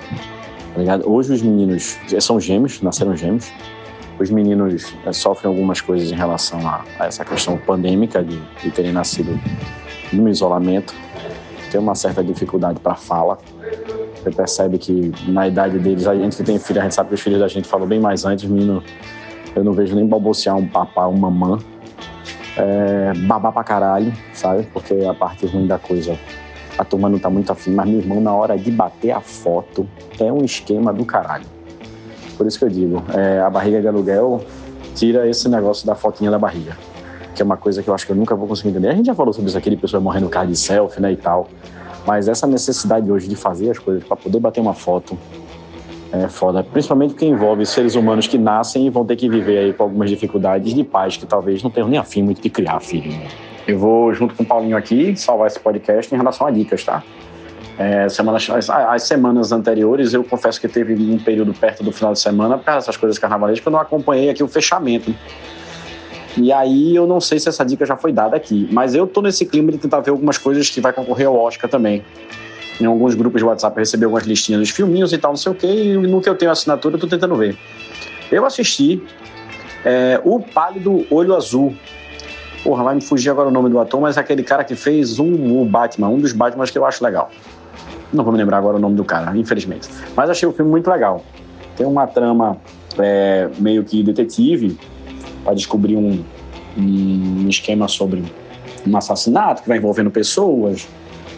Tá? Hoje os meninos são gêmeos, nasceram gêmeos. Os meninos é, sofrem algumas coisas em relação a, a essa questão pandêmica de, de terem nascido no isolamento. Tem uma certa dificuldade para fala. Você percebe que na idade deles, a gente que tem filho, a gente sabe que os filhos da gente falam bem mais antes, menino. Eu não vejo nem balbuciar um papá, uma mamã. É, babar pra caralho, sabe? Porque a parte ruim da coisa, a turma não tá muito afim, mas meu irmão, na hora de bater a foto, é um esquema do caralho. Por isso que eu digo, é, a barriga de aluguel tira esse negócio da fotinha da barriga, que é uma coisa que eu acho que eu nunca vou conseguir entender. A gente já falou sobre isso aqui, de pessoas morrendo no carro de selfie, né, e tal. Mas essa necessidade hoje de fazer as coisas para poder bater uma foto é foda. Principalmente porque envolve seres humanos que nascem e vão ter que viver aí com algumas dificuldades de pais que talvez não tenham nem afim muito de criar filho. Eu vou, junto com o Paulinho aqui, salvar esse podcast em relação a dicas, tá? É, semanas, as, as, semanas anteriores, eu confesso que teve um período perto do final de semana, para essas coisas carnavalescas, que eu não acompanhei aqui o fechamento. E aí eu não sei se essa dica já foi dada aqui, mas eu tô nesse clima de tentar ver algumas coisas que vai concorrer ao Oscar também. Em alguns grupos de WhatsApp eu recebi algumas listinhas dos filminhos e tal, não sei o que, e no que eu tenho assinatura eu tô tentando ver. Eu assisti é, O Pálido Olho Azul. Porra, vai me fugir agora o nome do ator, mas é aquele cara que fez um, o Batman, um dos Batmans que eu acho legal. Não vou me lembrar agora o nome do cara, infelizmente. Mas achei o filme muito legal. Tem uma trama é, meio que detetive, para descobrir um, um esquema sobre um assassinato que vai envolvendo pessoas,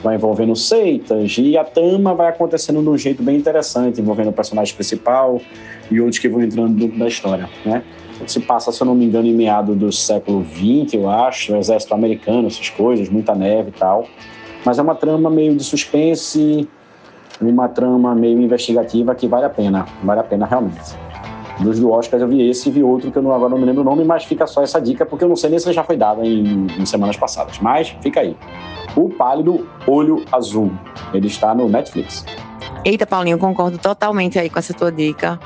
vai envolvendo seitas, e a trama vai acontecendo de um jeito bem interessante, envolvendo o personagem principal e outros que vão entrando dentro da história, né? Se passa, se eu não me engano, em meado do século XX, eu acho, o exército americano, essas coisas, muita neve e tal. Mas é uma trama meio de suspense, uma trama meio investigativa que vale a pena, vale a pena realmente. Dos do Oscar eu vi esse e vi outro que eu não, agora não me lembro o nome, mas fica só essa dica, porque eu não sei nem se já foi dada em, em semanas passadas. Mas fica aí. O Pálido Olho Azul. Ele está no Netflix. Eita, Paulinho, concordo totalmente aí com essa tua dica.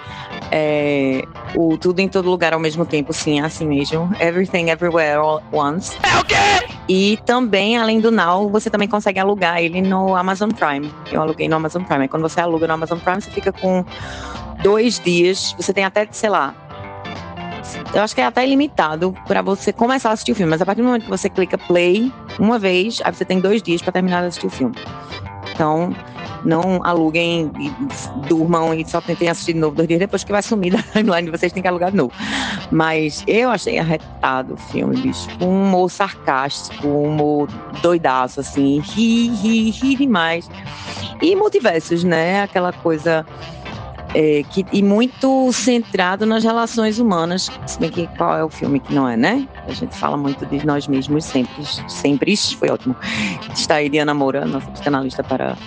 É, o Tudo em Todo Lugar ao mesmo tempo, sim, é assim mesmo. Everything Everywhere All at Once. É o quê? E também, além do Now, você também consegue alugar ele no Amazon Prime. Eu aluguei no Amazon Prime. Quando você aluga no Amazon Prime, você fica com dois dias. Você tem até, sei lá, eu acho que é até ilimitado para você começar a assistir o filme, mas a partir do momento que você clica play uma vez, aí você tem dois dias para terminar de assistir o filme. Então, não aluguem e durmam e só tentem assistir de novo dois dias depois que vai sumir da timeline, vocês têm que alugar de novo. Mas eu achei arretado o filme, bicho. Um humor sarcástico, um humor doidaço, assim, ri, ri, ri demais. E multiversos, né? Aquela coisa É, que, e muito centrado nas relações humanas, se bem que qual é o filme que não é, né? A gente fala muito de nós mesmos sempre, sempre, foi ótimo. Está aí Diana Moura, nossa psicanalista, para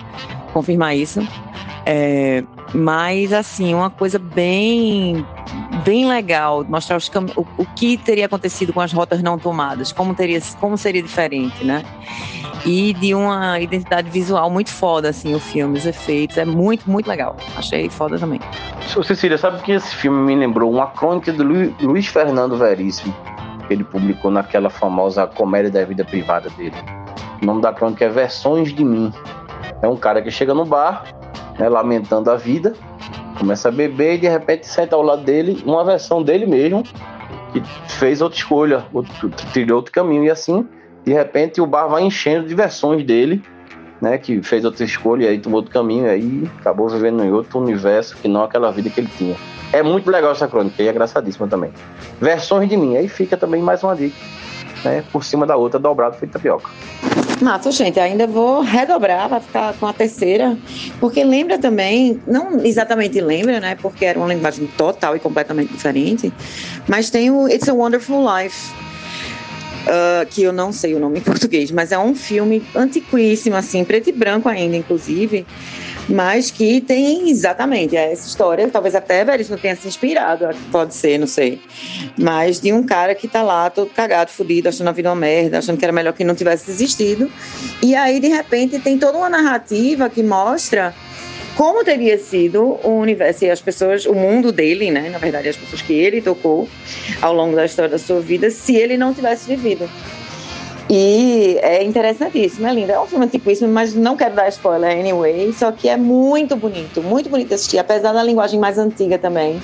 confirmar isso. É, mas, assim, uma coisa bem, bem legal, mostrar os, o, o que teria acontecido com as rotas não tomadas, como, teria, como seria diferente, né? E de uma identidade visual muito foda, assim, o filme, os efeitos, é muito, muito legal. Achei foda também. Cecília, sabe que esse filme me lembrou uma crônica do Lu, Luiz Fernando Veríssimo, que ele publicou naquela famosa comédia da vida privada dele. O nome da crônica é Versões de Mim. É um cara que chega no bar, né, lamentando a vida, começa a beber e de repente senta ao lado dele uma versão dele mesmo, que fez outra escolha, outro, trilhou outro caminho. E assim, de repente, o bar vai enchendo de versões dele, né, que fez outra escolha e aí tomou outro caminho, e aí acabou vivendo em outro universo que não aquela vida que ele tinha. É muito legal essa crônica e é engraçadíssima também. Versões de mim, aí fica também mais uma dica, né, por cima da outra, dobrado feito tapioca. Massa, gente, ainda vou redobrar, vai ficar com a terceira, porque lembra também, não exatamente lembra, né, porque era uma linguagem total e completamente diferente, mas tem o It's a Wonderful Life, uh, que eu não sei o nome em português, mas é um filme antiquíssimo, assim, preto e branco ainda, inclusive, mas que tem exatamente essa história, talvez até Veríssimo tenha se inspirado, pode ser, não sei, mas de um cara que tá lá todo cagado, fudido, achando a vida uma merda, achando que era melhor que não tivesse existido, e aí de repente tem toda uma narrativa que mostra como teria sido o universo e as pessoas, o mundo dele, né, na verdade as pessoas que ele tocou ao longo da história da sua vida, se ele não tivesse vivido. E é interessantíssimo, é lindo. É um filme antiquíssimo, mas não quero dar spoiler anyway. Só que é muito bonito, muito bonito assistir, apesar da linguagem mais antiga também.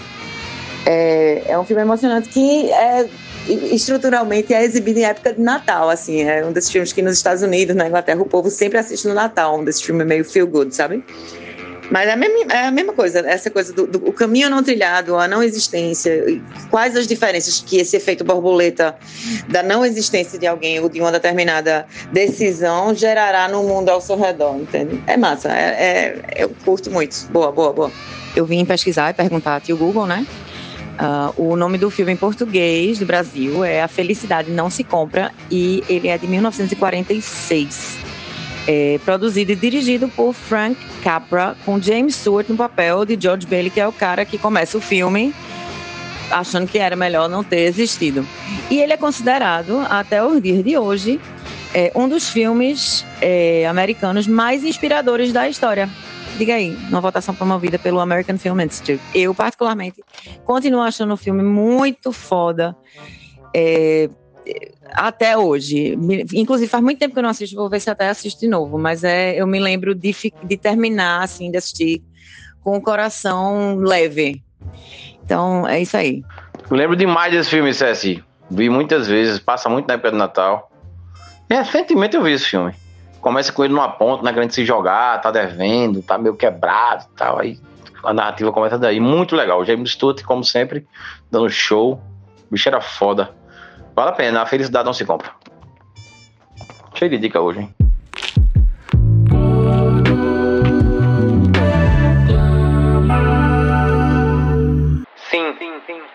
É, é um filme emocionante que é estruturalmente é exibido em época de Natal, assim, é um desses filmes que nos Estados Unidos, na Inglaterra, o povo sempre assiste no Natal, um desses filmes meio feel good, sabe? Mas é a mesma, é a mesma coisa, essa coisa do, do caminho não trilhado, a não existência, quais as diferenças que esse efeito borboleta da não existência de alguém ou de uma determinada decisão gerará no mundo ao seu redor, entende? É massa, é, é, eu curto muito. Boa, boa, boa. Eu vim pesquisar e perguntar a tio Google, né? Uh, o nome do filme em português do Brasil é A Felicidade Não Se Compra e ele é de 1946 é, produzido e dirigido por Frank Capra, com James Stewart no papel de George Bailey, que é o cara que começa o filme achando que era melhor não ter existido. E ele é considerado, até os dias de hoje, é, um dos filmes é, americanos mais inspiradores da história. Diga aí, uma votação promovida pelo American Film Institute. Eu, particularmente, continuo achando o filme muito foda. É, até hoje. Inclusive, faz muito tempo que eu não assisto, vou ver se até assisto de novo. Mas é, eu me lembro de, de terminar, assim, de assistir com o coração leve. Então, é isso aí. lembro demais desse filme, Cessi. Vi muitas vezes, passa muito na época do Natal. Recentemente eu vi esse filme. Começa com ele numa ponta, na grande se jogar, tá devendo, tá meio quebrado e tal. Aí a narrativa começa daí. Muito legal. O James Stewart, como sempre, dando show. O bicho era foda. Vale a pena, a felicidade não se compra. Cheio de dica hoje, hein? Sim,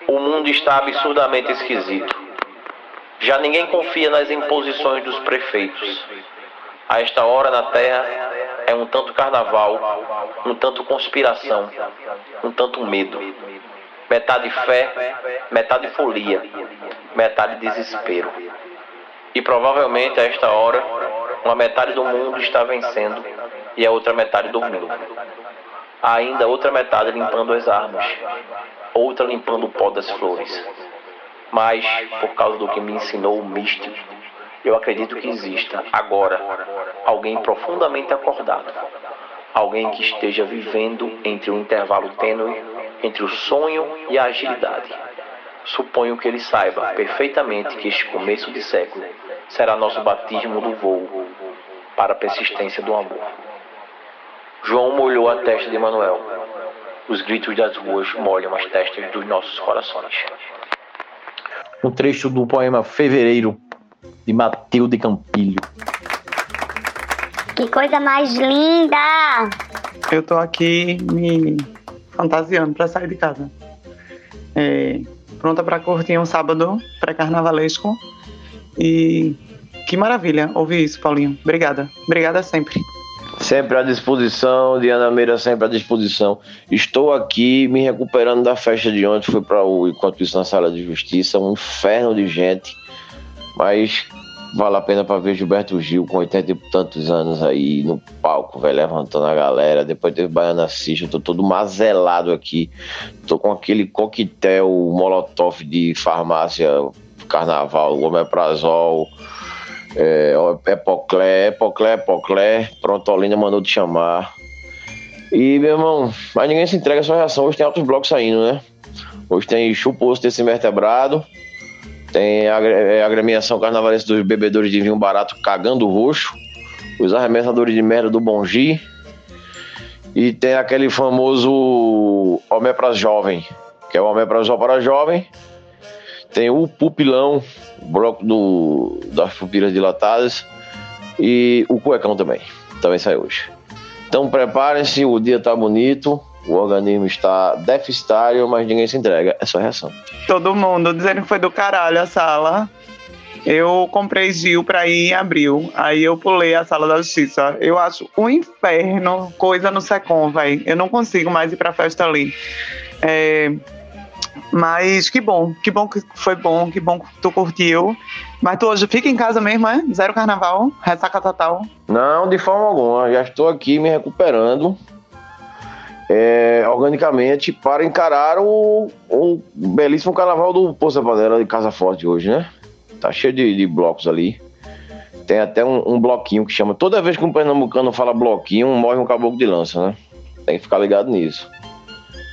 o mundo está absurdamente esquisito. Já ninguém confia nas imposições dos prefeitos. A esta hora na Terra é um tanto carnaval, um tanto conspiração, um tanto medo. Metade fé, metade folia, metade desespero. E provavelmente a esta hora, uma metade do mundo está vencendo e a outra metade dormindo. Ainda outra metade limpando as armas, outra limpando o pó das flores. Mas, por causa do que me ensinou o místico, eu acredito que exista, agora, alguém profundamente acordado. Alguém que esteja vivendo entre um intervalo tênue entre o sonho e a agilidade Suponho que ele saiba perfeitamente que este começo de século será nosso batismo do voo para a persistência do amor. João molhou a testa de Manuel. Os gritos das ruas molham as testas dos nossos corações. Um trecho do poema Fevereiro, de Matilde Campilho. Que coisa mais linda! Eu tô aqui me fantasiando para sair de casa. É, pronta para curtir um sábado pré-carnavalesco. E que maravilha ouvir isso, Paulinho. Obrigada. Obrigada sempre. Sempre à disposição, Diana Meira sempre à disposição. Estou aqui me recuperando da festa de ontem, fui para o Enquanto Isso na Sala de Justiça, um inferno de gente, mas vale a pena para ver Gilberto Gil com 80 e tantos anos aí no palco, velho, levantando a galera. Depois teve Baiana Cista, tô todo mazelado aqui. Tô com aquele coquetel molotov de farmácia, carnaval, omeprazol, é, Epoclé, Epoclé, Epoclé, pronto, Olinda mandou te chamar. E, meu irmão, mas ninguém se entrega a sua reação. Hoje tem outros blocos saindo, né? Hoje tem chuposo desse invertebrado, tem a é, agremiação carnavalesca dos bebedores de vinho barato cagando roxo, os arremessadores de merda do Bongi, e tem aquele famoso Omepras Jovem, que é o Omeprazol para jovem. Tem o Pupilão, o bloco do, das pupilas dilatadas, e o Cuecão também, também sai hoje. Então preparem-se, o dia tá bonito, o organismo está deficitário, mas ninguém se entrega. É só reação. Todo mundo dizendo que foi do caralho a sala. Eu comprei Gil pra ir em abril. Aí eu pulei a sala da justiça. Eu acho um inferno, coisa no Secom, velho. Eu não consigo mais ir pra festa ali. É, mas que bom, que bom que foi bom, que bom que tu curtiu. Mas tu hoje fica em casa mesmo, é? Zero carnaval, ressaca total? Não, de forma alguma. Já estou aqui me recuperando é, organicamente para encarar o, belíssimo carnaval do Poça Panela de Casa Forte hoje, né? Tá cheio de, de blocos ali. Tem até um, um, bloquinho que chama. Toda vez que um pernambucano fala bloquinho, morre um caboclo de lança, né? Tem que ficar ligado nisso.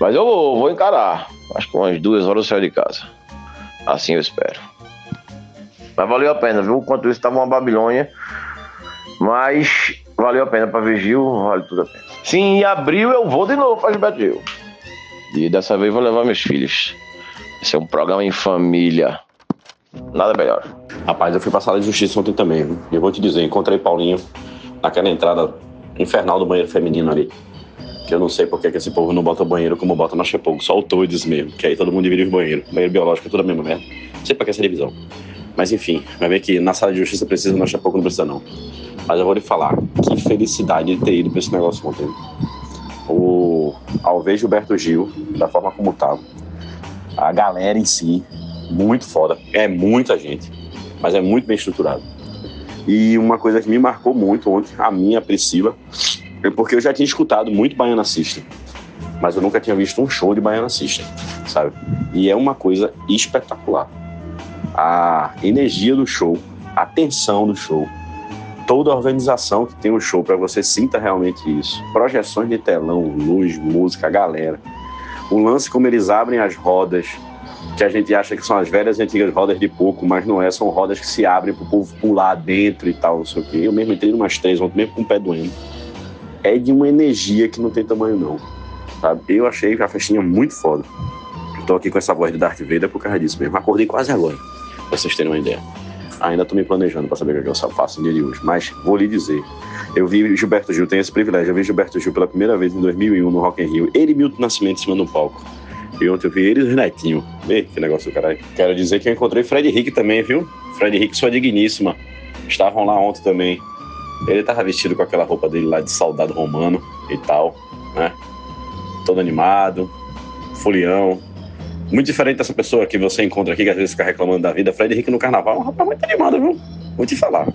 Mas eu vou, vou encarar. Acho que umas duas horas eu saio de casa. Assim eu espero. Mas valeu a pena, viu? Enquanto isso, tava uma Babilônia. Mas valeu a pena para ver Gil, vale tudo a pena. Sim, em abril eu vou de novo para Gilberto Gil. E dessa vez vou levar meus filhos. Esse é um programa em família. Nada melhor. Rapaz, eu fui pra sala de justiça ontem também. Viu? E eu vou te dizer, encontrei Paulinho naquela entrada infernal do banheiro feminino ali. Que eu não sei porque que esse povo não bota banheiro como bota na Chepogo, só o Toides mesmo. Que aí todo mundo divide os banheiros. Banheiro biológico é tudo a mesma merda. Não sei pra que essa divisão. Mas enfim, vai ver que na sala de justiça precisa, na Chepogo não precisa não. Mas eu vou lhe falar, que felicidade de ter ido para esse negócio ontem. O, ao ver Gilberto Gil, da forma como estava, a galera em si, muito foda. É muita gente, mas é muito bem estruturado. E uma coisa que me marcou muito ontem, a minha, Priscila, é porque eu já tinha escutado muito Baiana System, mas eu nunca tinha visto um show de Baiana System, sabe? E é uma coisa espetacular. A energia do show, a tensão do show, toda a organização que tem um show para você sinta realmente isso. Projeções de telão, luz, música, galera. O lance como eles abrem as rodas, que a gente acha que são as velhas e antigas rodas de pouco, mas não é, são rodas que se abrem para o povo pular dentro e tal, não sei o quê. Eu mesmo entrei umas três ontem, mesmo com o pé doendo. É de uma energia que não tem tamanho, não. Sabe? Eu achei a festinha muito foda. Estou aqui com essa voz de Darth Vader por causa disso mesmo. Acordei quase agora, pra vocês terem uma ideia. Ainda estou me planejando para saber o que eu faço de hoje. Mas vou lhe dizer. Eu vi Gilberto Gil, tenho esse privilégio. Eu vi Gilberto Gil pela primeira vez em 2001 no Rock in Rio. Ele e Milton Nascimento em cima do palco. E ontem eu vi ele e o Renatinho. Ei, que negócio do caralho. Quero dizer que eu encontrei Fred Henrique também, viu? Fred Henrique, sua digníssima. Estavam lá ontem também. Ele tava vestido com aquela roupa dele lá de soldado romano e tal, né? Todo animado, folião. Muito diferente dessa pessoa que você encontra aqui, que às vezes fica reclamando da vida. Fred Henrique no carnaval é um rapaz muito animado, viu? Vou te falar.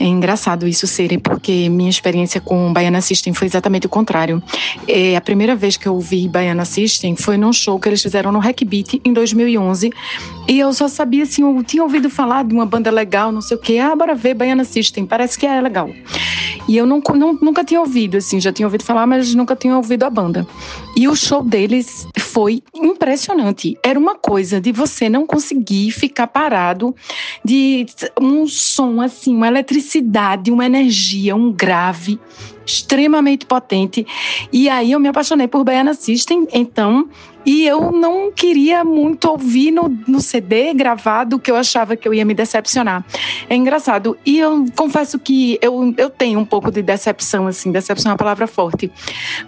É engraçado isso serem, porque minha experiência com Baiana System foi exatamente o contrário. É, a primeira vez que eu vi Baiana System foi num show que eles fizeram no Hack Beat em 2011. E eu só sabia, assim, eu tinha ouvido falar de uma banda legal, não sei o quê. Ah, bora ver Baiana System, parece que é legal. E eu não, não, nunca tinha ouvido, assim, já tinha ouvido falar, mas nunca tinha ouvido a banda. E o show deles foi impressionante. Era uma coisa de você não conseguir ficar parado, de um som, assim, uma eletricidade uma energia, um grave extremamente potente. E aí eu me apaixonei por Baiana System, então, e eu não queria muito ouvir no, no CD gravado que eu achava que eu ia me decepcionar. É engraçado. E eu confesso que eu, eu tenho um pouco de decepção, assim, decepção é uma palavra forte.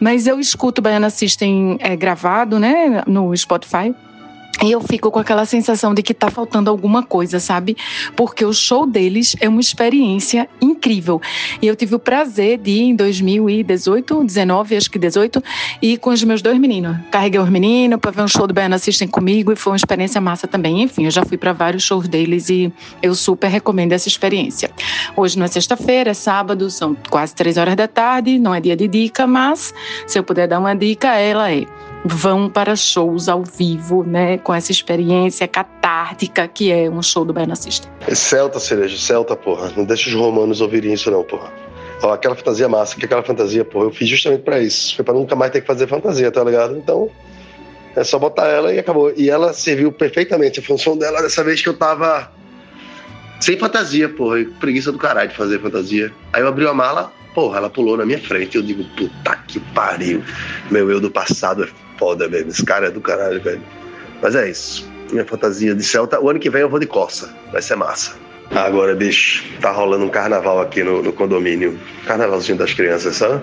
Mas eu escuto Baiana System é, gravado, né, no Spotify. E eu fico com aquela sensação de que tá faltando alguma coisa, sabe? Porque o show deles é uma experiência incrível. E eu tive o prazer de ir em 2018, 19, acho que 18, ir com os meus dois meninos. Carreguei os meninos para ver um show do Baiano Assistem comigo e foi uma experiência massa também. Enfim, eu já fui para vários shows deles e eu super recomendo essa experiência. Hoje não é sexta-feira, é sábado, são quase três horas da tarde, não é dia de dica, mas se eu puder dar uma dica, ela é vão para shows ao vivo, né, com essa experiência catártica que é um show do Baiana System. É Celta, cereja, Celta, porra. Não deixa os romanos ouvirem isso, não, porra. Ó, aquela fantasia massa, que aquela fantasia, porra, eu fiz justamente pra isso. Foi pra nunca mais ter que fazer fantasia, tá ligado? Então, é só botar ela e acabou. E ela serviu perfeitamente a função dela dessa vez que eu tava sem fantasia, porra. Preguiça do caralho de fazer fantasia. Aí eu abri a mala, porra, ela pulou na minha frente. Eu digo, puta que pariu. Meu eu do passado é foda mesmo. Esse cara é do caralho, velho. Mas é isso. Minha fantasia de Celta. O ano que vem eu vou de Coça. Vai ser massa. Agora, bicho, tá rolando um carnaval aqui no, no condomínio. Carnavalzinho das crianças, sabe?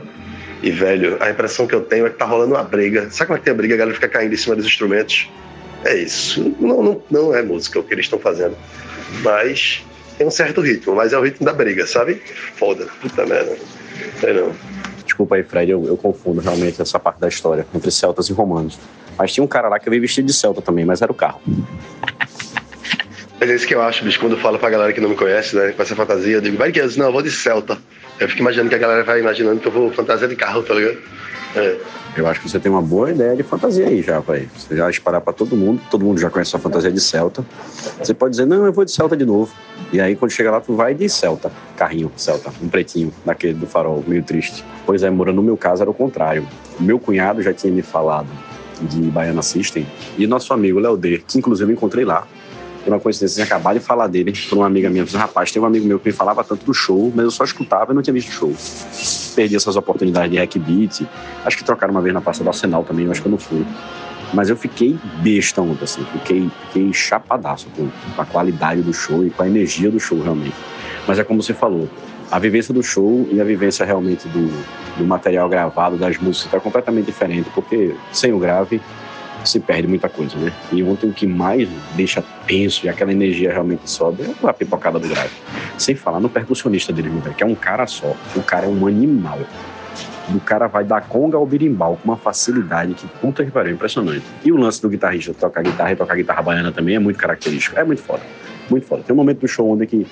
E, velho, a impressão que eu tenho é que tá rolando uma briga. Sabe como é que tem a briga? A galera fica caindo em cima dos instrumentos. É isso. Não, não, não é música o que eles estão fazendo. Mas tem um certo ritmo. Mas é o ritmo da briga, sabe? Foda. Puta merda. Sei não. Desculpa aí, Fred, eu, eu, confundo realmente essa parte da história entre celtas e romanos. Mas tinha um cara lá que veio vestido de celta também, mas era o carro. É isso que eu acho, bicho, quando eu falo pra galera que não me conhece, né, com essa fantasia, eu digo, vai que é não, eu vou de celta. Eu fico imaginando que a galera vai imaginando que eu vou fantasia de carro, tá ligado? É. Eu acho que você tem uma boa ideia de fantasia aí já, pai. Você já disparar para todo mundo, todo mundo já conhece a fantasia de Celta. Você pode dizer, não, eu vou de Celta de novo. E aí, quando chega lá, tu vai de Celta, carrinho, Celta, um pretinho, daquele do farol, meio triste. Pois é, Moura, no meu caso era o contrário. Meu cunhado já tinha me falado de Baiana System e nosso amigo Léo D, que inclusive eu encontrei lá, por uma coincidência, acabado de falar dele por uma amiga minha. Rapaz, tem um amigo meu que me falava tanto do show, mas eu só escutava e não tinha visto show. Perdi essas oportunidades de hack beat. Acho que trocaram uma vez na Praça do Arsenal também, eu acho que eu não fui. Mas eu fiquei besta ontem, assim. Fiquei, fiquei chapadaço com, com a qualidade do show e com a energia do show, realmente. Mas é como você falou, a vivência do show e a vivência realmente do, do material gravado, das músicas, é completamente diferente, porque sem o grave se perde muita coisa, né? E ontem o que mais deixa tenso e aquela energia realmente sobe é a pipocada do grave. Sem falar no percussionista dele, velho, que é um cara só. O cara é um animal. O cara vai dar conga ao birimbau com uma facilidade que puta que pariu, impressionante. E o lance do guitarrista tocar guitarra e tocar guitarra baiana também é muito característico. É muito foda. Muito foda. Tem um momento do show onde que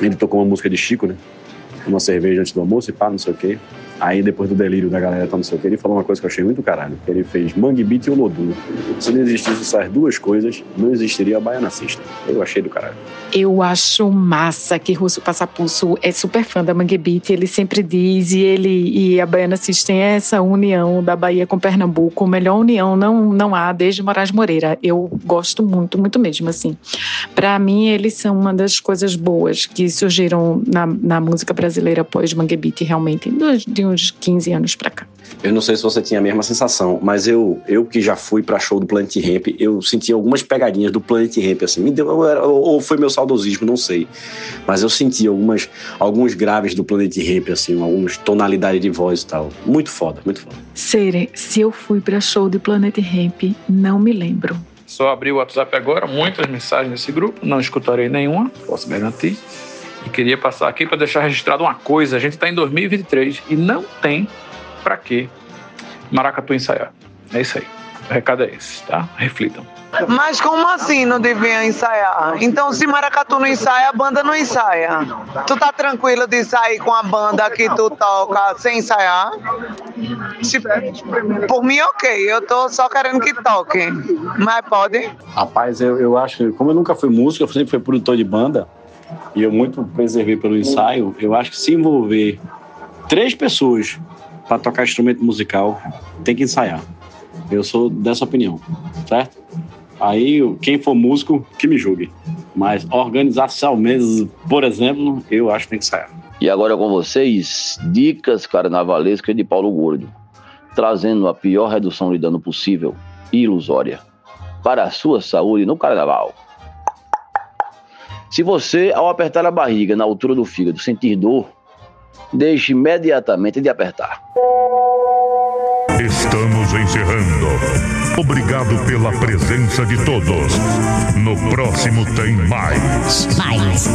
ele tocou uma música de Chico, né? Uma cerveja antes do almoço e pá, não sei o quê. Aí, depois do delírio da galera, tá não sei o que, ele falou uma coisa que eu achei muito caralho. Ele fez Mangue Beat e Olodum. Se não existisse essas duas coisas, não existiria a Baiana System. Eu achei do caralho. Eu acho massa que Russo Passapulso é super fã da Mangue Beat. Ele sempre diz, e ele e a Baiana System é essa união da Bahia com Pernambuco. Melhor união não, não há desde Moraes Moreira. Eu gosto muito, muito mesmo, assim. Para mim, eles são uma das coisas boas que surgiram na, na música brasileira após Mangue Beat, realmente, de uns 15 anos para cá. Eu não sei se você tinha a mesma sensação, mas eu, eu que já fui para show do Planet Ramp, eu senti algumas pegadinhas do Planet Ramp, assim, me deu, ou foi meu saudosismo, não sei. Mas eu senti algumas, alguns graves do Planet Ramp, assim, algumas tonalidades de voz e tal. Muito foda, muito foda. Sere, se eu fui para show de Planet Ramp, não me lembro. Só abri o WhatsApp agora, muitas mensagens nesse grupo, não escutarei nenhuma, posso garantir. E queria passar aqui para deixar registrado uma coisa: a gente está em 2023 e não tem para que Maracatu ensaiar. É isso aí. O recado é esse, tá? Reflitam. Mas como assim não devia ensaiar? Então, se Maracatu não ensaia, a banda não ensaia. Tu tá tranquilo de sair com a banda que tu toca sem ensaiar? Se, por mim, ok. Eu tô só querendo que toque. Mas pode? Rapaz, eu, eu acho que, como eu nunca fui músico, eu sempre fui produtor de banda, e eu muito preservei pelo ensaio, eu acho que se envolver três pessoas para tocar instrumento musical, tem que ensaiar. Eu sou dessa opinião, certo? Aí, quem for músico, que me julgue. Mas organização mesmo, por exemplo, eu acho que tem que sair. E agora com vocês, dicas carnavalescas de Paulo Gordo, trazendo a pior redução de dano possível e ilusória para a sua saúde no carnaval. Se você, ao apertar a barriga na altura do fígado, sentir dor, deixe imediatamente de apertar. Estamos encerrando. Obrigado pela presença de todos. No próximo tem mais. Mais.